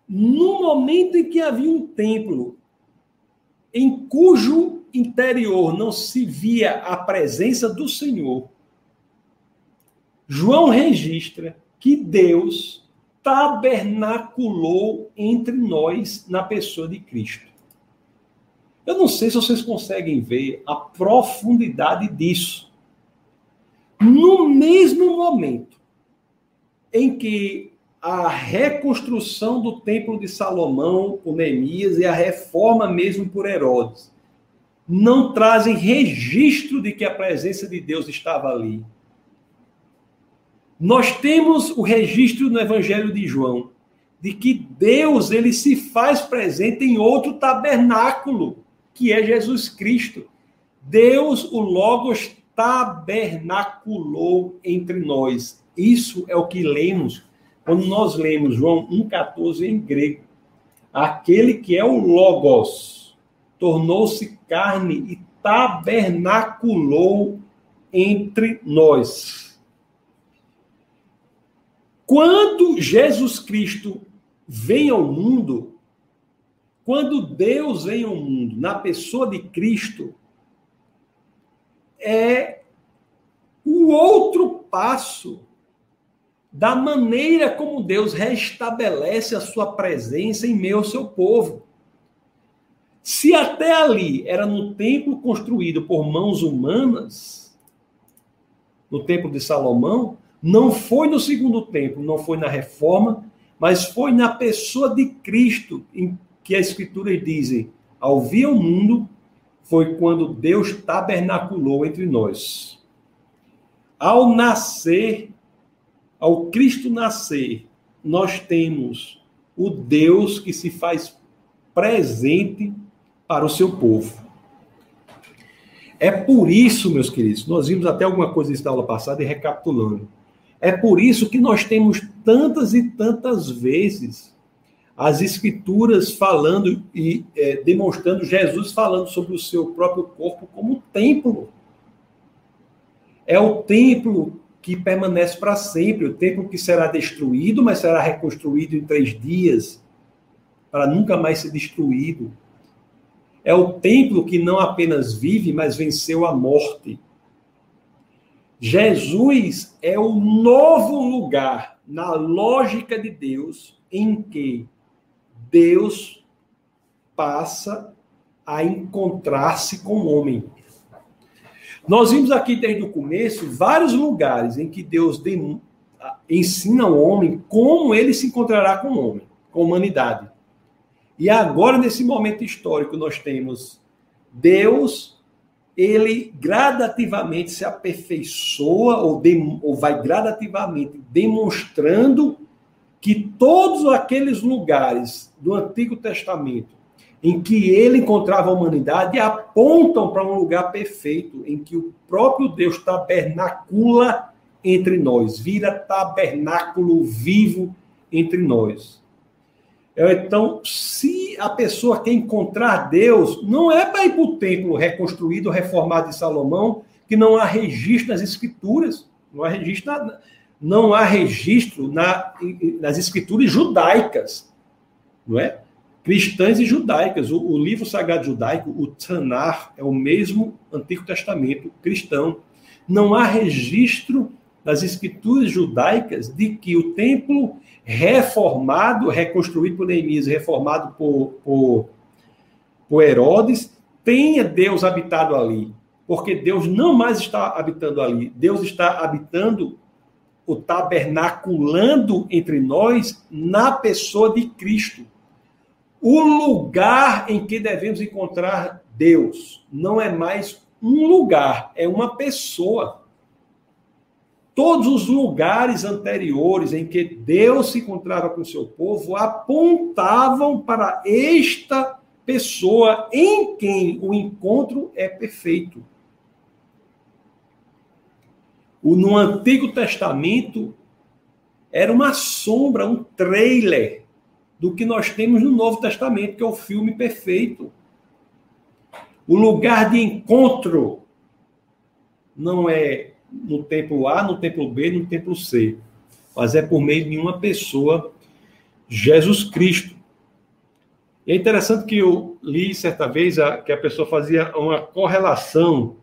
no momento em que havia um templo em cujo interior não se via a presença do Senhor, João registra que Deus tabernaculou entre nós na pessoa de Cristo. Eu não sei se vocês conseguem ver a profundidade disso. No mesmo momento em que a reconstrução do Templo de Salomão por Neemias e a reforma mesmo por Herodes não trazem registro de que a presença de Deus estava ali. Nós temos o registro no Evangelho de João de que Deus ele se faz presente em outro tabernáculo, que é Jesus Cristo. Deus, o Logos, tabernaculou entre nós. Isso é o que lemos quando nós lemos João 1,14 em grego, aquele que é o Logos tornou-se carne e tabernaculou entre nós. Quando Jesus Cristo vem ao mundo, quando Deus vem ao mundo na pessoa de Cristo, é o outro passo da maneira como Deus restabelece a sua presença em meio ao seu povo. Se até ali era no templo construído por mãos humanas, no templo de Salomão, não foi no segundo templo, não foi na reforma, mas foi na pessoa de Cristo, em que as escrituras dizem: ao vir ao mundo, foi quando Deus tabernaculou entre nós. Ao nascer, ao Cristo nascer, nós temos o Deus que se faz presente para o seu povo. É por isso, meus queridos, nós vimos até alguma coisa isso na aula passada e recapitulando. É por isso que nós temos tantas e tantas vezes as escrituras falando e é, demonstrando Jesus falando sobre o seu próprio corpo como templo. É o templo que permanece para sempre, o templo que será destruído, mas será reconstruído em três dias, para nunca mais ser destruído. É o templo que não apenas vive, mas venceu a morte. Jesus é o novo lugar, na lógica de Deus, em que Deus passa a encontrar-se com o homem. Nós vimos aqui desde o começo vários lugares em que Deus ensina ao homem como ele se encontrará com o homem, com a humanidade. E agora, nesse momento histórico, nós temos Deus, ele gradativamente se aperfeiçoa ou, ou vai gradativamente demonstrando que todos aqueles lugares do Antigo Testamento em que ele encontrava a humanidade apontam para um lugar perfeito, em que o próprio Deus tabernacula entre nós, vira tabernáculo vivo entre nós. Então, se a pessoa quer encontrar Deus, não é para ir para o templo reconstruído, reformado de Salomão, que não há registro nas escrituras, não há registro, não há registro na, nas escrituras judaicas, não é? Cristãs e judaicas. O, o, livro sagrado judaico, o Tanar, é o mesmo Antigo Testamento cristão. Não há registro das escrituras judaicas de que o templo reformado, reconstruído por Neemias, reformado por, por, por Herodes, tenha Deus habitado ali. Porque Deus não mais está habitando ali. Deus está habitando o tabernaculando entre nós na pessoa de Cristo. O lugar em que devemos encontrar Deus não é mais um lugar, é uma pessoa. Todos os lugares anteriores em que Deus se encontrava com o seu povo apontavam para esta pessoa em quem o encontro é perfeito. No Antigo Testamento era uma sombra, um trailer do que nós temos no Novo Testamento, que é o filme perfeito. O lugar de encontro não é no templo A, no templo B, no templo C, mas é por meio de uma pessoa, Jesus Cristo. E é interessante que eu li certa vez a, que a pessoa fazia uma correlação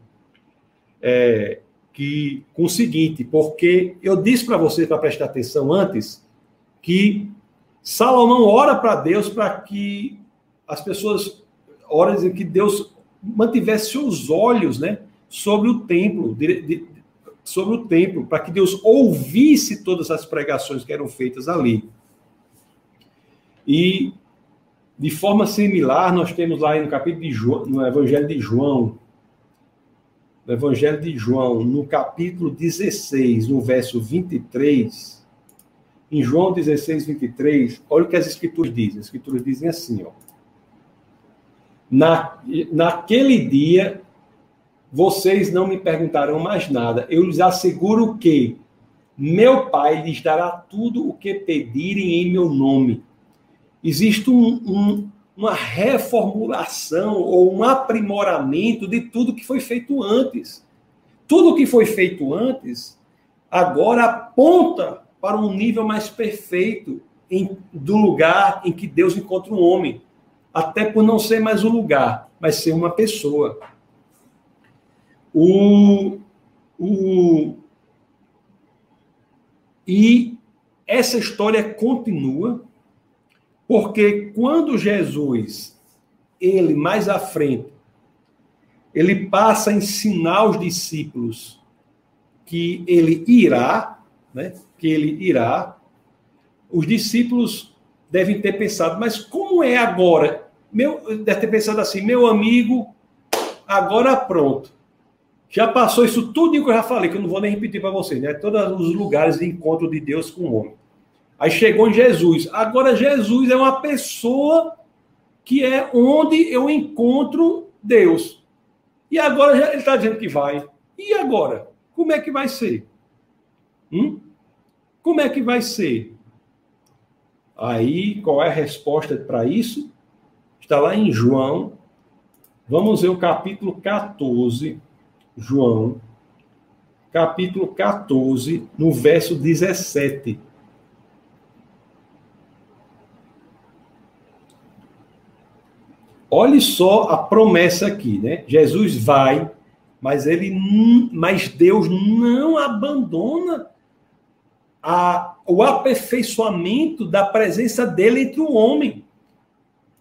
é, que com o seguinte, porque eu disse para você para prestar atenção antes que Salomão ora para Deus para que as pessoas orem que Deus mantivesse seus olhos, né, sobre o templo, de, de, sobre o templo, para que Deus ouvisse todas as pregações que eram feitas ali. E de forma similar, nós temos lá no capítulo de João, no Evangelho de João, no Evangelho de João, no capítulo 16, no verso 23, em João 16, 23, olha o que as escrituras dizem. As escrituras dizem assim, ó. Na, naquele dia, vocês não me perguntarão mais nada. Eu lhes asseguro que meu Pai lhes dará tudo o que pedirem em meu nome. Existe um, um, uma reformulação ou um aprimoramento de tudo que foi feito antes. Tudo que foi feito antes agora aponta para um nível mais perfeito em, do lugar em que Deus encontra um homem. Até por não ser mais um lugar, mas ser uma pessoa. O, o, e essa história continua porque quando Jesus, ele mais à frente, ele passa a ensinar os discípulos que ele irá, né? Que ele irá. Os discípulos devem ter pensado, mas como é agora? Meu, deve ter pensado assim, meu amigo, agora pronto. Já passou isso tudo que eu já falei, que eu não vou nem repetir para vocês, né? Todos os lugares de encontro de Deus com o homem. Aí chegou em Jesus. Agora, Jesus é uma pessoa que é onde eu encontro Deus. E agora ele está dizendo que vai. E agora? Como é que vai ser? Hum? Como é que vai ser? Aí, qual é a resposta para isso? Está lá em João. Vamos ver o capítulo 14. João, capítulo 14, no verso 17. Olhe só a promessa aqui, né? Jesus vai, mas ele, mas Deus não abandona a, o aperfeiçoamento da presença dele entre o homem.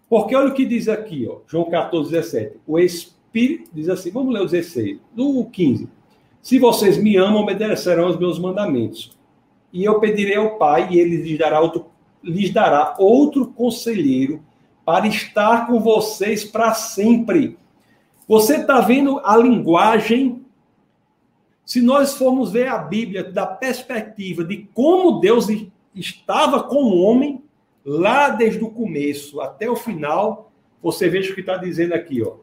Porque olha o que diz aqui, ó, João 14, 17. O Espírito diz assim, vamos ler o 16, do 15. Se vocês me amam, obedecerão aos meus mandamentos. E eu pedirei ao Pai, e ele lhes dará outro, lhes dará outro conselheiro para estar com vocês para sempre. Você está vendo a linguagem? Se nós formos ver a Bíblia da perspectiva de como Deus estava com o homem, lá desde o começo até o final, você veja o que está dizendo aqui, ó.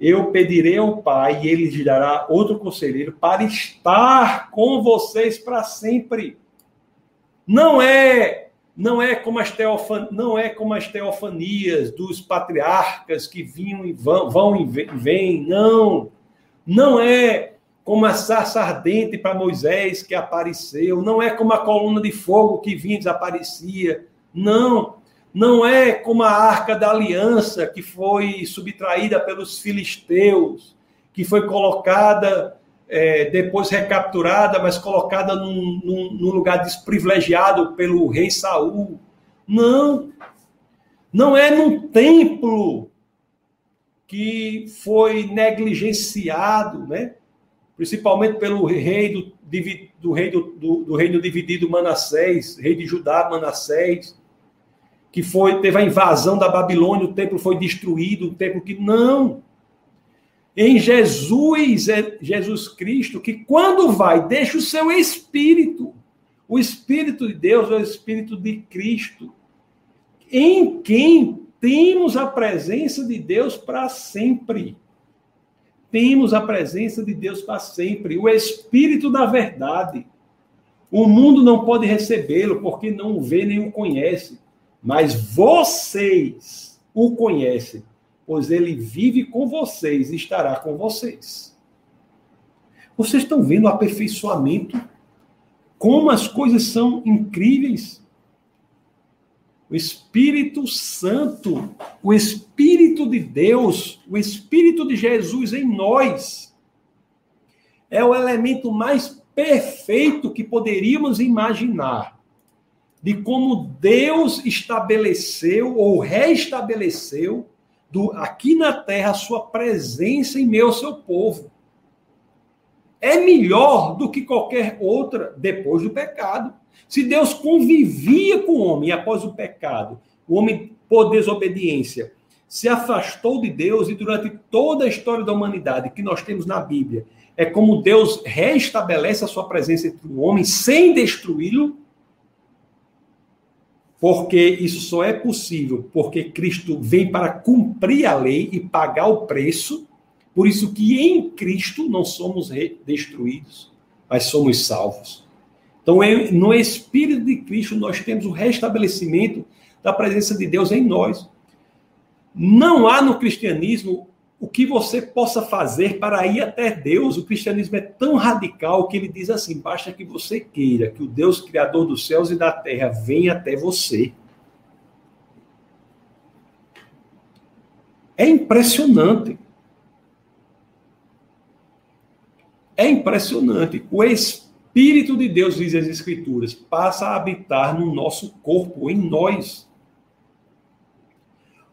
Eu pedirei ao Pai e ele lhe dará outro conselheiro para estar com vocês para sempre. Não é não é como as não é como as teofanias dos patriarcas que vinham e vão, vão e vêm, não. Não é como a sarça ardente para Moisés que apareceu, não é como a coluna de fogo que vinha e desaparecia. Não. Não é como a arca da aliança que foi subtraída pelos filisteus, que foi colocada é, depois recapturada, mas colocada num, num, num, lugar desprivilegiado pelo rei Saul. Não, não é num templo que foi negligenciado, né? Principalmente pelo rei do, do rei do, do, do, reino dividido Manassés, rei de Judá Manassés, que foi teve a invasão da Babilônia, o templo foi destruído, o templo que não em Jesus, é Jesus Cristo, que quando vai, deixa o seu espírito. O espírito de Deus é o espírito de Cristo, em quem temos a presença de Deus para sempre. Temos a presença de Deus para sempre. O Espírito da verdade. O mundo não pode recebê-lo porque não o vê nem o conhece. Mas vocês o conhecem, pois ele vive com vocês e estará com vocês. Vocês estão vendo o aperfeiçoamento? Como as coisas são incríveis? O Espírito Santo, o Espírito de Deus, o Espírito de Jesus em nós, é o elemento mais perfeito que poderíamos imaginar de como Deus estabeleceu ou restabeleceu do, aqui na terra a sua presença em meio ao seu povo. É melhor do que qualquer outra depois do pecado. Se Deus convivia com o homem após o pecado, o homem por desobediência se afastou de Deus e durante toda a história da humanidade que nós temos na Bíblia, é como Deus restabelece a sua presença entre o homem sem destruí-lo, porque isso só é possível porque Cristo vem para cumprir a lei e pagar o preço. Por isso que em Cristo não somos destruídos, mas somos salvos. Então, no Espírito de Cristo, nós temos o restabelecimento da presença de Deus em nós. Não há no cristianismo o que você possa fazer para ir até Deus. O cristianismo é tão radical que ele diz assim: basta que você queira que o Deus Criador dos céus e da terra venha até você. É impressionante. É impressionante. O Espírito de Deus, diz as Escrituras, passa a habitar no nosso corpo, em nós.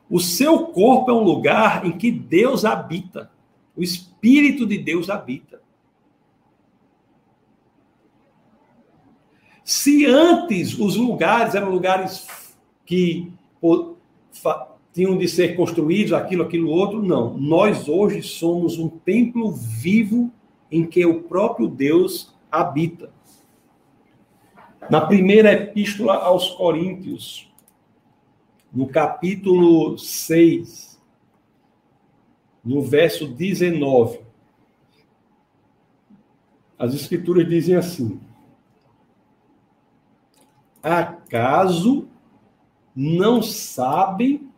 O seu corpo é um lugar em que Deus habita. O Espírito de Deus habita. Se antes os lugares eram lugares que tinham de ser construídos, aquilo, aquilo outro, não. Nós hoje somos um templo vivo em que o próprio Deus habita. Na primeira epístola aos Coríntios, no capítulo 6, no verso 19, as Escrituras dizem assim: Acaso não sabem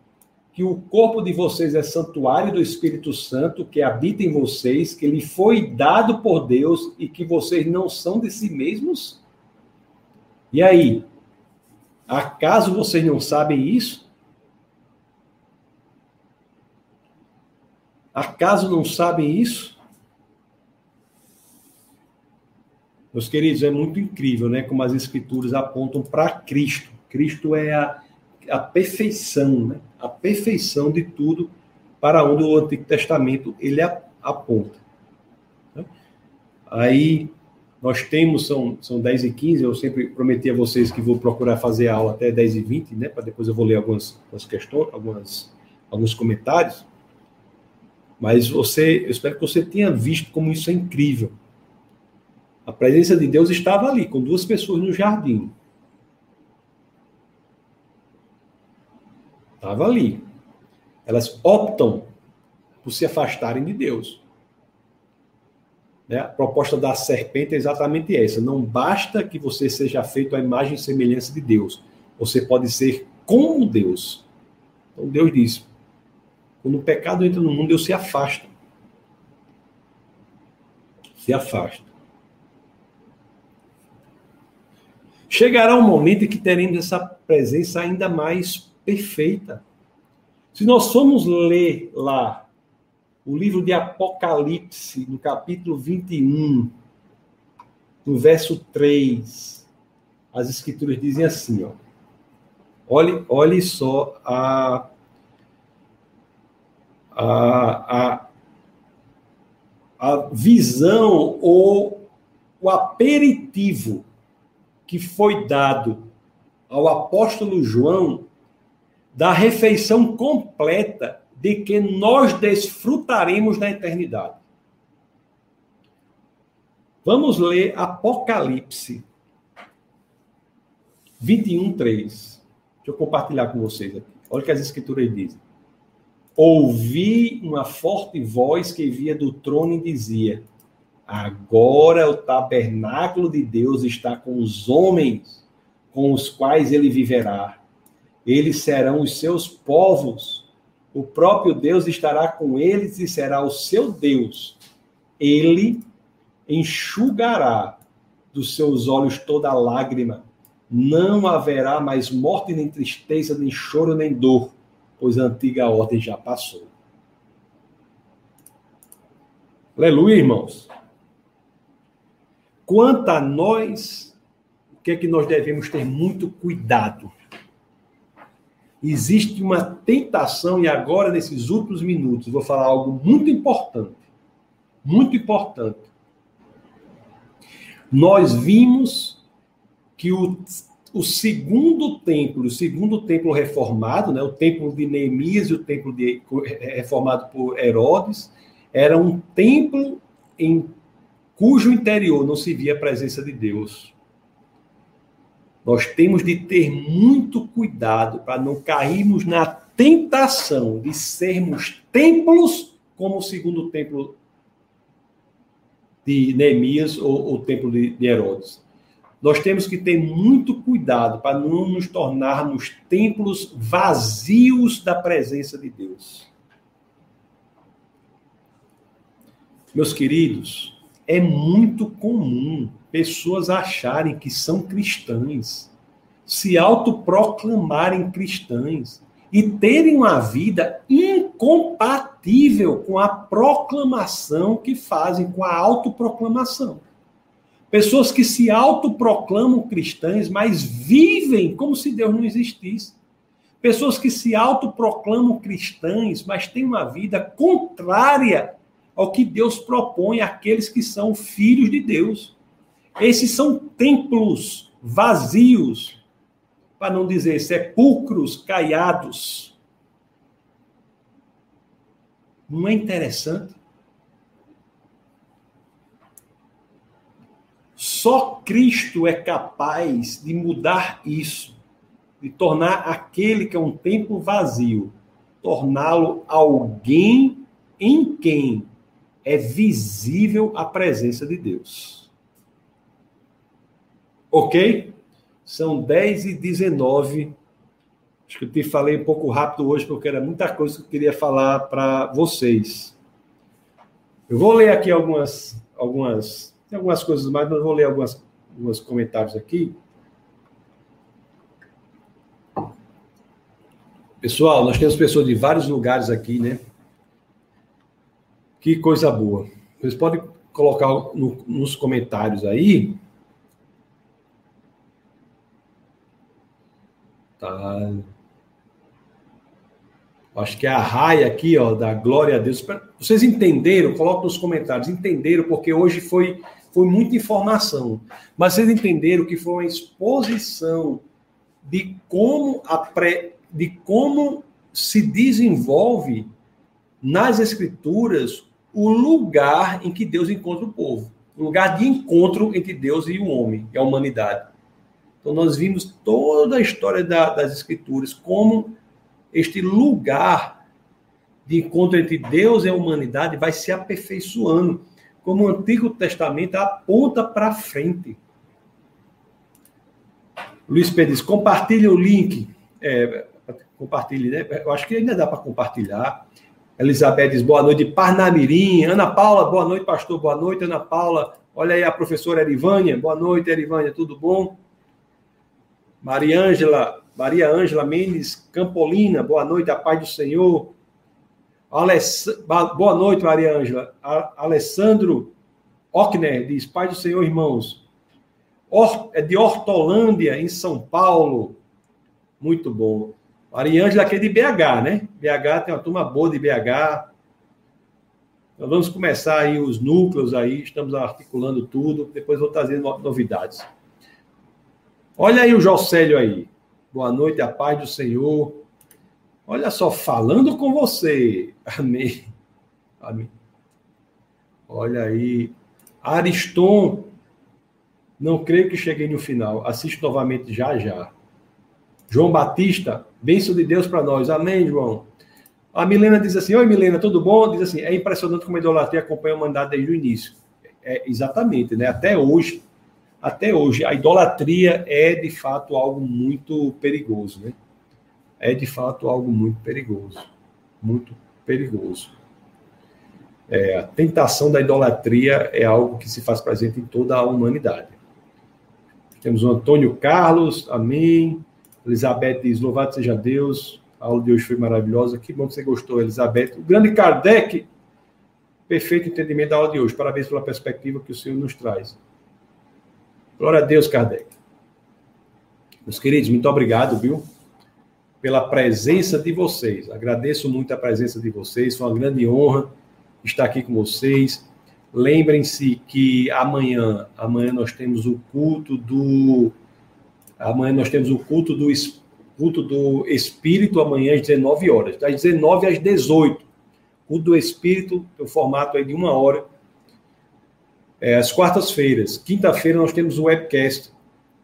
que o corpo de vocês é santuário do Espírito Santo que habita em vocês, que ele foi dado por Deus e que vocês não são de si mesmos? E aí, Acaso vocês não sabem isso? Acaso não sabem isso? Meus queridos, é muito incrível, né? Como as escrituras apontam para Cristo. Cristo é a, a perfeição, né? A perfeição de tudo para onde o Antigo Testamento ele aponta. Né? Aí nós temos, são, são 10 e 15, eu sempre prometi a vocês que vou procurar fazer a aula até 10 e 20, né? Para depois eu vou ler algumas, algumas questões, algumas, alguns comentários. Mas você, eu espero que você tenha visto como isso é incrível. A presença de Deus estava ali, com duas pessoas no jardim. Estava ali. Elas optam por se afastarem de Deus. Né? A proposta da serpente é exatamente essa. Não basta que você seja feito à imagem e semelhança de Deus. Você pode ser como Deus. Então Deus diz: quando o pecado entra no mundo, Deus se afasta. Se afasta. Chegará um momento em que teremos essa presença ainda mais perfeita. Se nós formos ler lá o livro de Apocalipse, no capítulo 21, no verso 3, as escrituras dizem assim, ó. Olhe, olhe só a, a, a, a visão ou o aperitivo que foi dado ao apóstolo João da refeição completa de que nós desfrutaremos na eternidade. Vamos ler Apocalipse 21, 3. Deixa eu compartilhar com vocês aqui. Olha o que as escrituras dizem. Ouvi uma forte voz que via do trono e dizia: Agora o tabernáculo de Deus está com os homens, com os quais ele viverá. Eles serão os seus povos. O próprio Deus estará com eles e será o seu Deus. Ele enxugará dos seus olhos toda lágrima. Não haverá mais morte, nem tristeza, nem choro, nem dor, pois a antiga ordem já passou. Aleluia, irmãos. Quanto a nós, o que é que nós devemos ter muito cuidado? Existe uma tentação, e agora, nesses últimos minutos, vou falar algo muito importante. Muito importante. Nós vimos que o, o segundo templo, o segundo templo reformado, né, o templo de Neemias e o templo de, reformado por Herodes, era um templo em cujo interior não se via a presença de Deus. Nós temos de ter muito cuidado para não cairmos na tentação de sermos templos como o segundo templo de Neemias ou o templo de Herodes. Nós temos que ter muito cuidado para não nos tornarmos templos vazios da presença de Deus. Meus queridos, é muito comum pessoas acharem que são cristãs, se autoproclamarem cristãs e terem uma vida incompatível com a proclamação que fazem, com a autoproclamação. Pessoas que se autoproclamam cristãs, mas vivem como se Deus não existisse. Pessoas que se autoproclamam cristãs, mas têm uma vida contrária ao que Deus propõe àqueles que são filhos de Deus. Esses são templos vazios, para não dizer sepulcros caiados. Não é interessante? Só Cristo é capaz de mudar isso, de tornar aquele que é um templo vazio, torná-lo alguém em quem é visível a presença de Deus. Ok? São 10 e 19. Acho que eu te falei um pouco rápido hoje, porque era muita coisa que eu queria falar para vocês. Eu vou ler aqui algumas, algumas, tem algumas coisas mais, mas vou ler algumas, alguns comentários aqui. Pessoal, nós temos pessoas de vários lugares aqui, né? Que coisa boa. Vocês podem colocar no, nos comentários aí. Tá. Acho que é a raia aqui, ó, da glória a Deus. Vocês entenderam? Coloque nos comentários. Entenderam? Porque hoje foi, foi muita informação. Mas vocês entenderam que foi uma exposição de como, a pré, de como se desenvolve nas escrituras o lugar em que Deus encontra o povo. O lugar de encontro entre Deus e o homem, e a humanidade. Então, nós vimos toda a história da, das Escrituras, como este lugar de encontro entre Deus e a humanidade vai se aperfeiçoando, como o Antigo Testamento aponta para frente. Luiz Pedro diz: compartilhe o link. É, compartilhe, né? Eu acho que ainda dá para compartilhar. Elizabeth diz boa noite, Parnamirim. Ana Paula, boa noite, pastor, boa noite, Ana Paula. Olha aí a professora Erivânia, boa noite, Erivânia, tudo bom? Maria Ângela, Maria Ângela Mendes Campolina, boa noite, a paz do Senhor. Aless... Boa noite, Maria Ângela. Alessandro Ockner diz, paz do Senhor, irmãos. Or... É de Hortolândia, em São Paulo. Muito bom. Mariângela aqui é de BH, né? BH tem uma turma boa de BH. Então vamos começar aí os núcleos aí, estamos articulando tudo, depois vou trazer novidades. Olha aí o Jocélio aí. Boa noite, a paz do Senhor. Olha só, falando com você. Amém. Amém. Olha aí. Ariston. Não creio que cheguei no final. Assisto novamente já já. João Batista, bênção de Deus para nós. Amém, João. A Milena diz assim: Oi, Milena, tudo bom? Diz assim: é impressionante como a idolatria acompanha o mandato desde o início. É, exatamente, né? Até hoje, até hoje, a idolatria é de fato algo muito perigoso, né? É de fato algo muito perigoso. Muito perigoso. É, a tentação da idolatria é algo que se faz presente em toda a humanidade. Temos o Antônio Carlos, amém. Elizabeth diz: Louvado seja Deus, a aula de hoje foi maravilhosa. Que bom que você gostou, Elizabeth. O grande Kardec, perfeito entendimento da aula de hoje. Parabéns pela perspectiva que o senhor nos traz. Glória a Deus, Kardec. Meus queridos, muito obrigado, viu? Pela presença de vocês. Agradeço muito a presença de vocês. Foi uma grande honra estar aqui com vocês. Lembrem-se que amanhã, amanhã nós temos o culto do amanhã nós temos o culto do culto do Espírito amanhã às 19 horas, das 19 às 18. Culto do Espírito, o formato aí de uma hora. É, às quartas-feiras. Quinta-feira nós temos o webcast.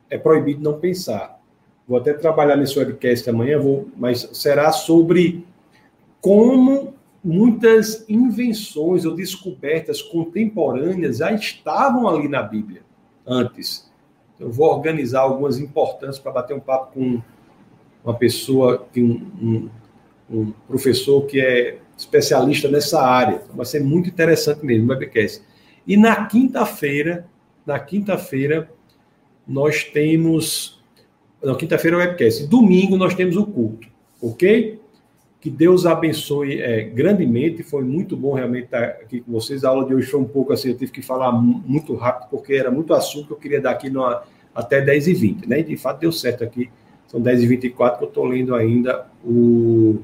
É proibido não pensar. Vou até trabalhar nesse webcast amanhã, vou, mas será sobre como muitas invenções ou descobertas contemporâneas já estavam ali na Bíblia antes. Eu vou organizar algumas importantes para bater um papo com uma pessoa, que um, um, um, professor que é especialista nessa área. Então, vai ser muito interessante mesmo o webcast. E na quinta-feira, na quinta-feira, nós temos. Na quinta-feira é o webcast. Domingo nós temos o culto, ok? Que Deus abençoe é, grandemente. Foi muito bom realmente estar aqui com vocês. A aula de hoje foi um pouco assim, eu tive que falar muito rápido, porque era muito assunto que eu queria dar aqui no, até 10h20, né? E de fato deu certo aqui são 10h24 que eu estou lendo ainda o,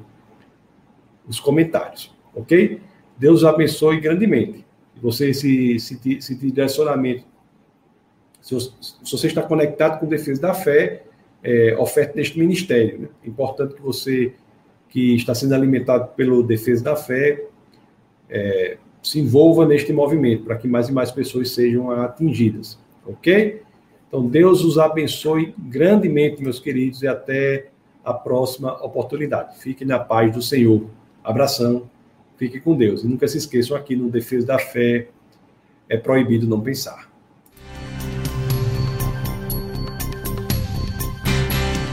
os comentários, ok? Deus abençoe grandemente. Você, se, se, se direcionamento, se, se, você está conectado com defesa da fé, é, oferta neste ministério. Né? É importante que você, que está sendo alimentado pelo defesa da fé, é, se envolva neste movimento, para que mais e mais pessoas sejam atingidas, ok? Então, Deus os abençoe grandemente, meus queridos, e até a próxima oportunidade. Fique na paz do Senhor. Abração. Fique com Deus. E nunca se esqueçam aqui no Defesa da Fé, é proibido não pensar.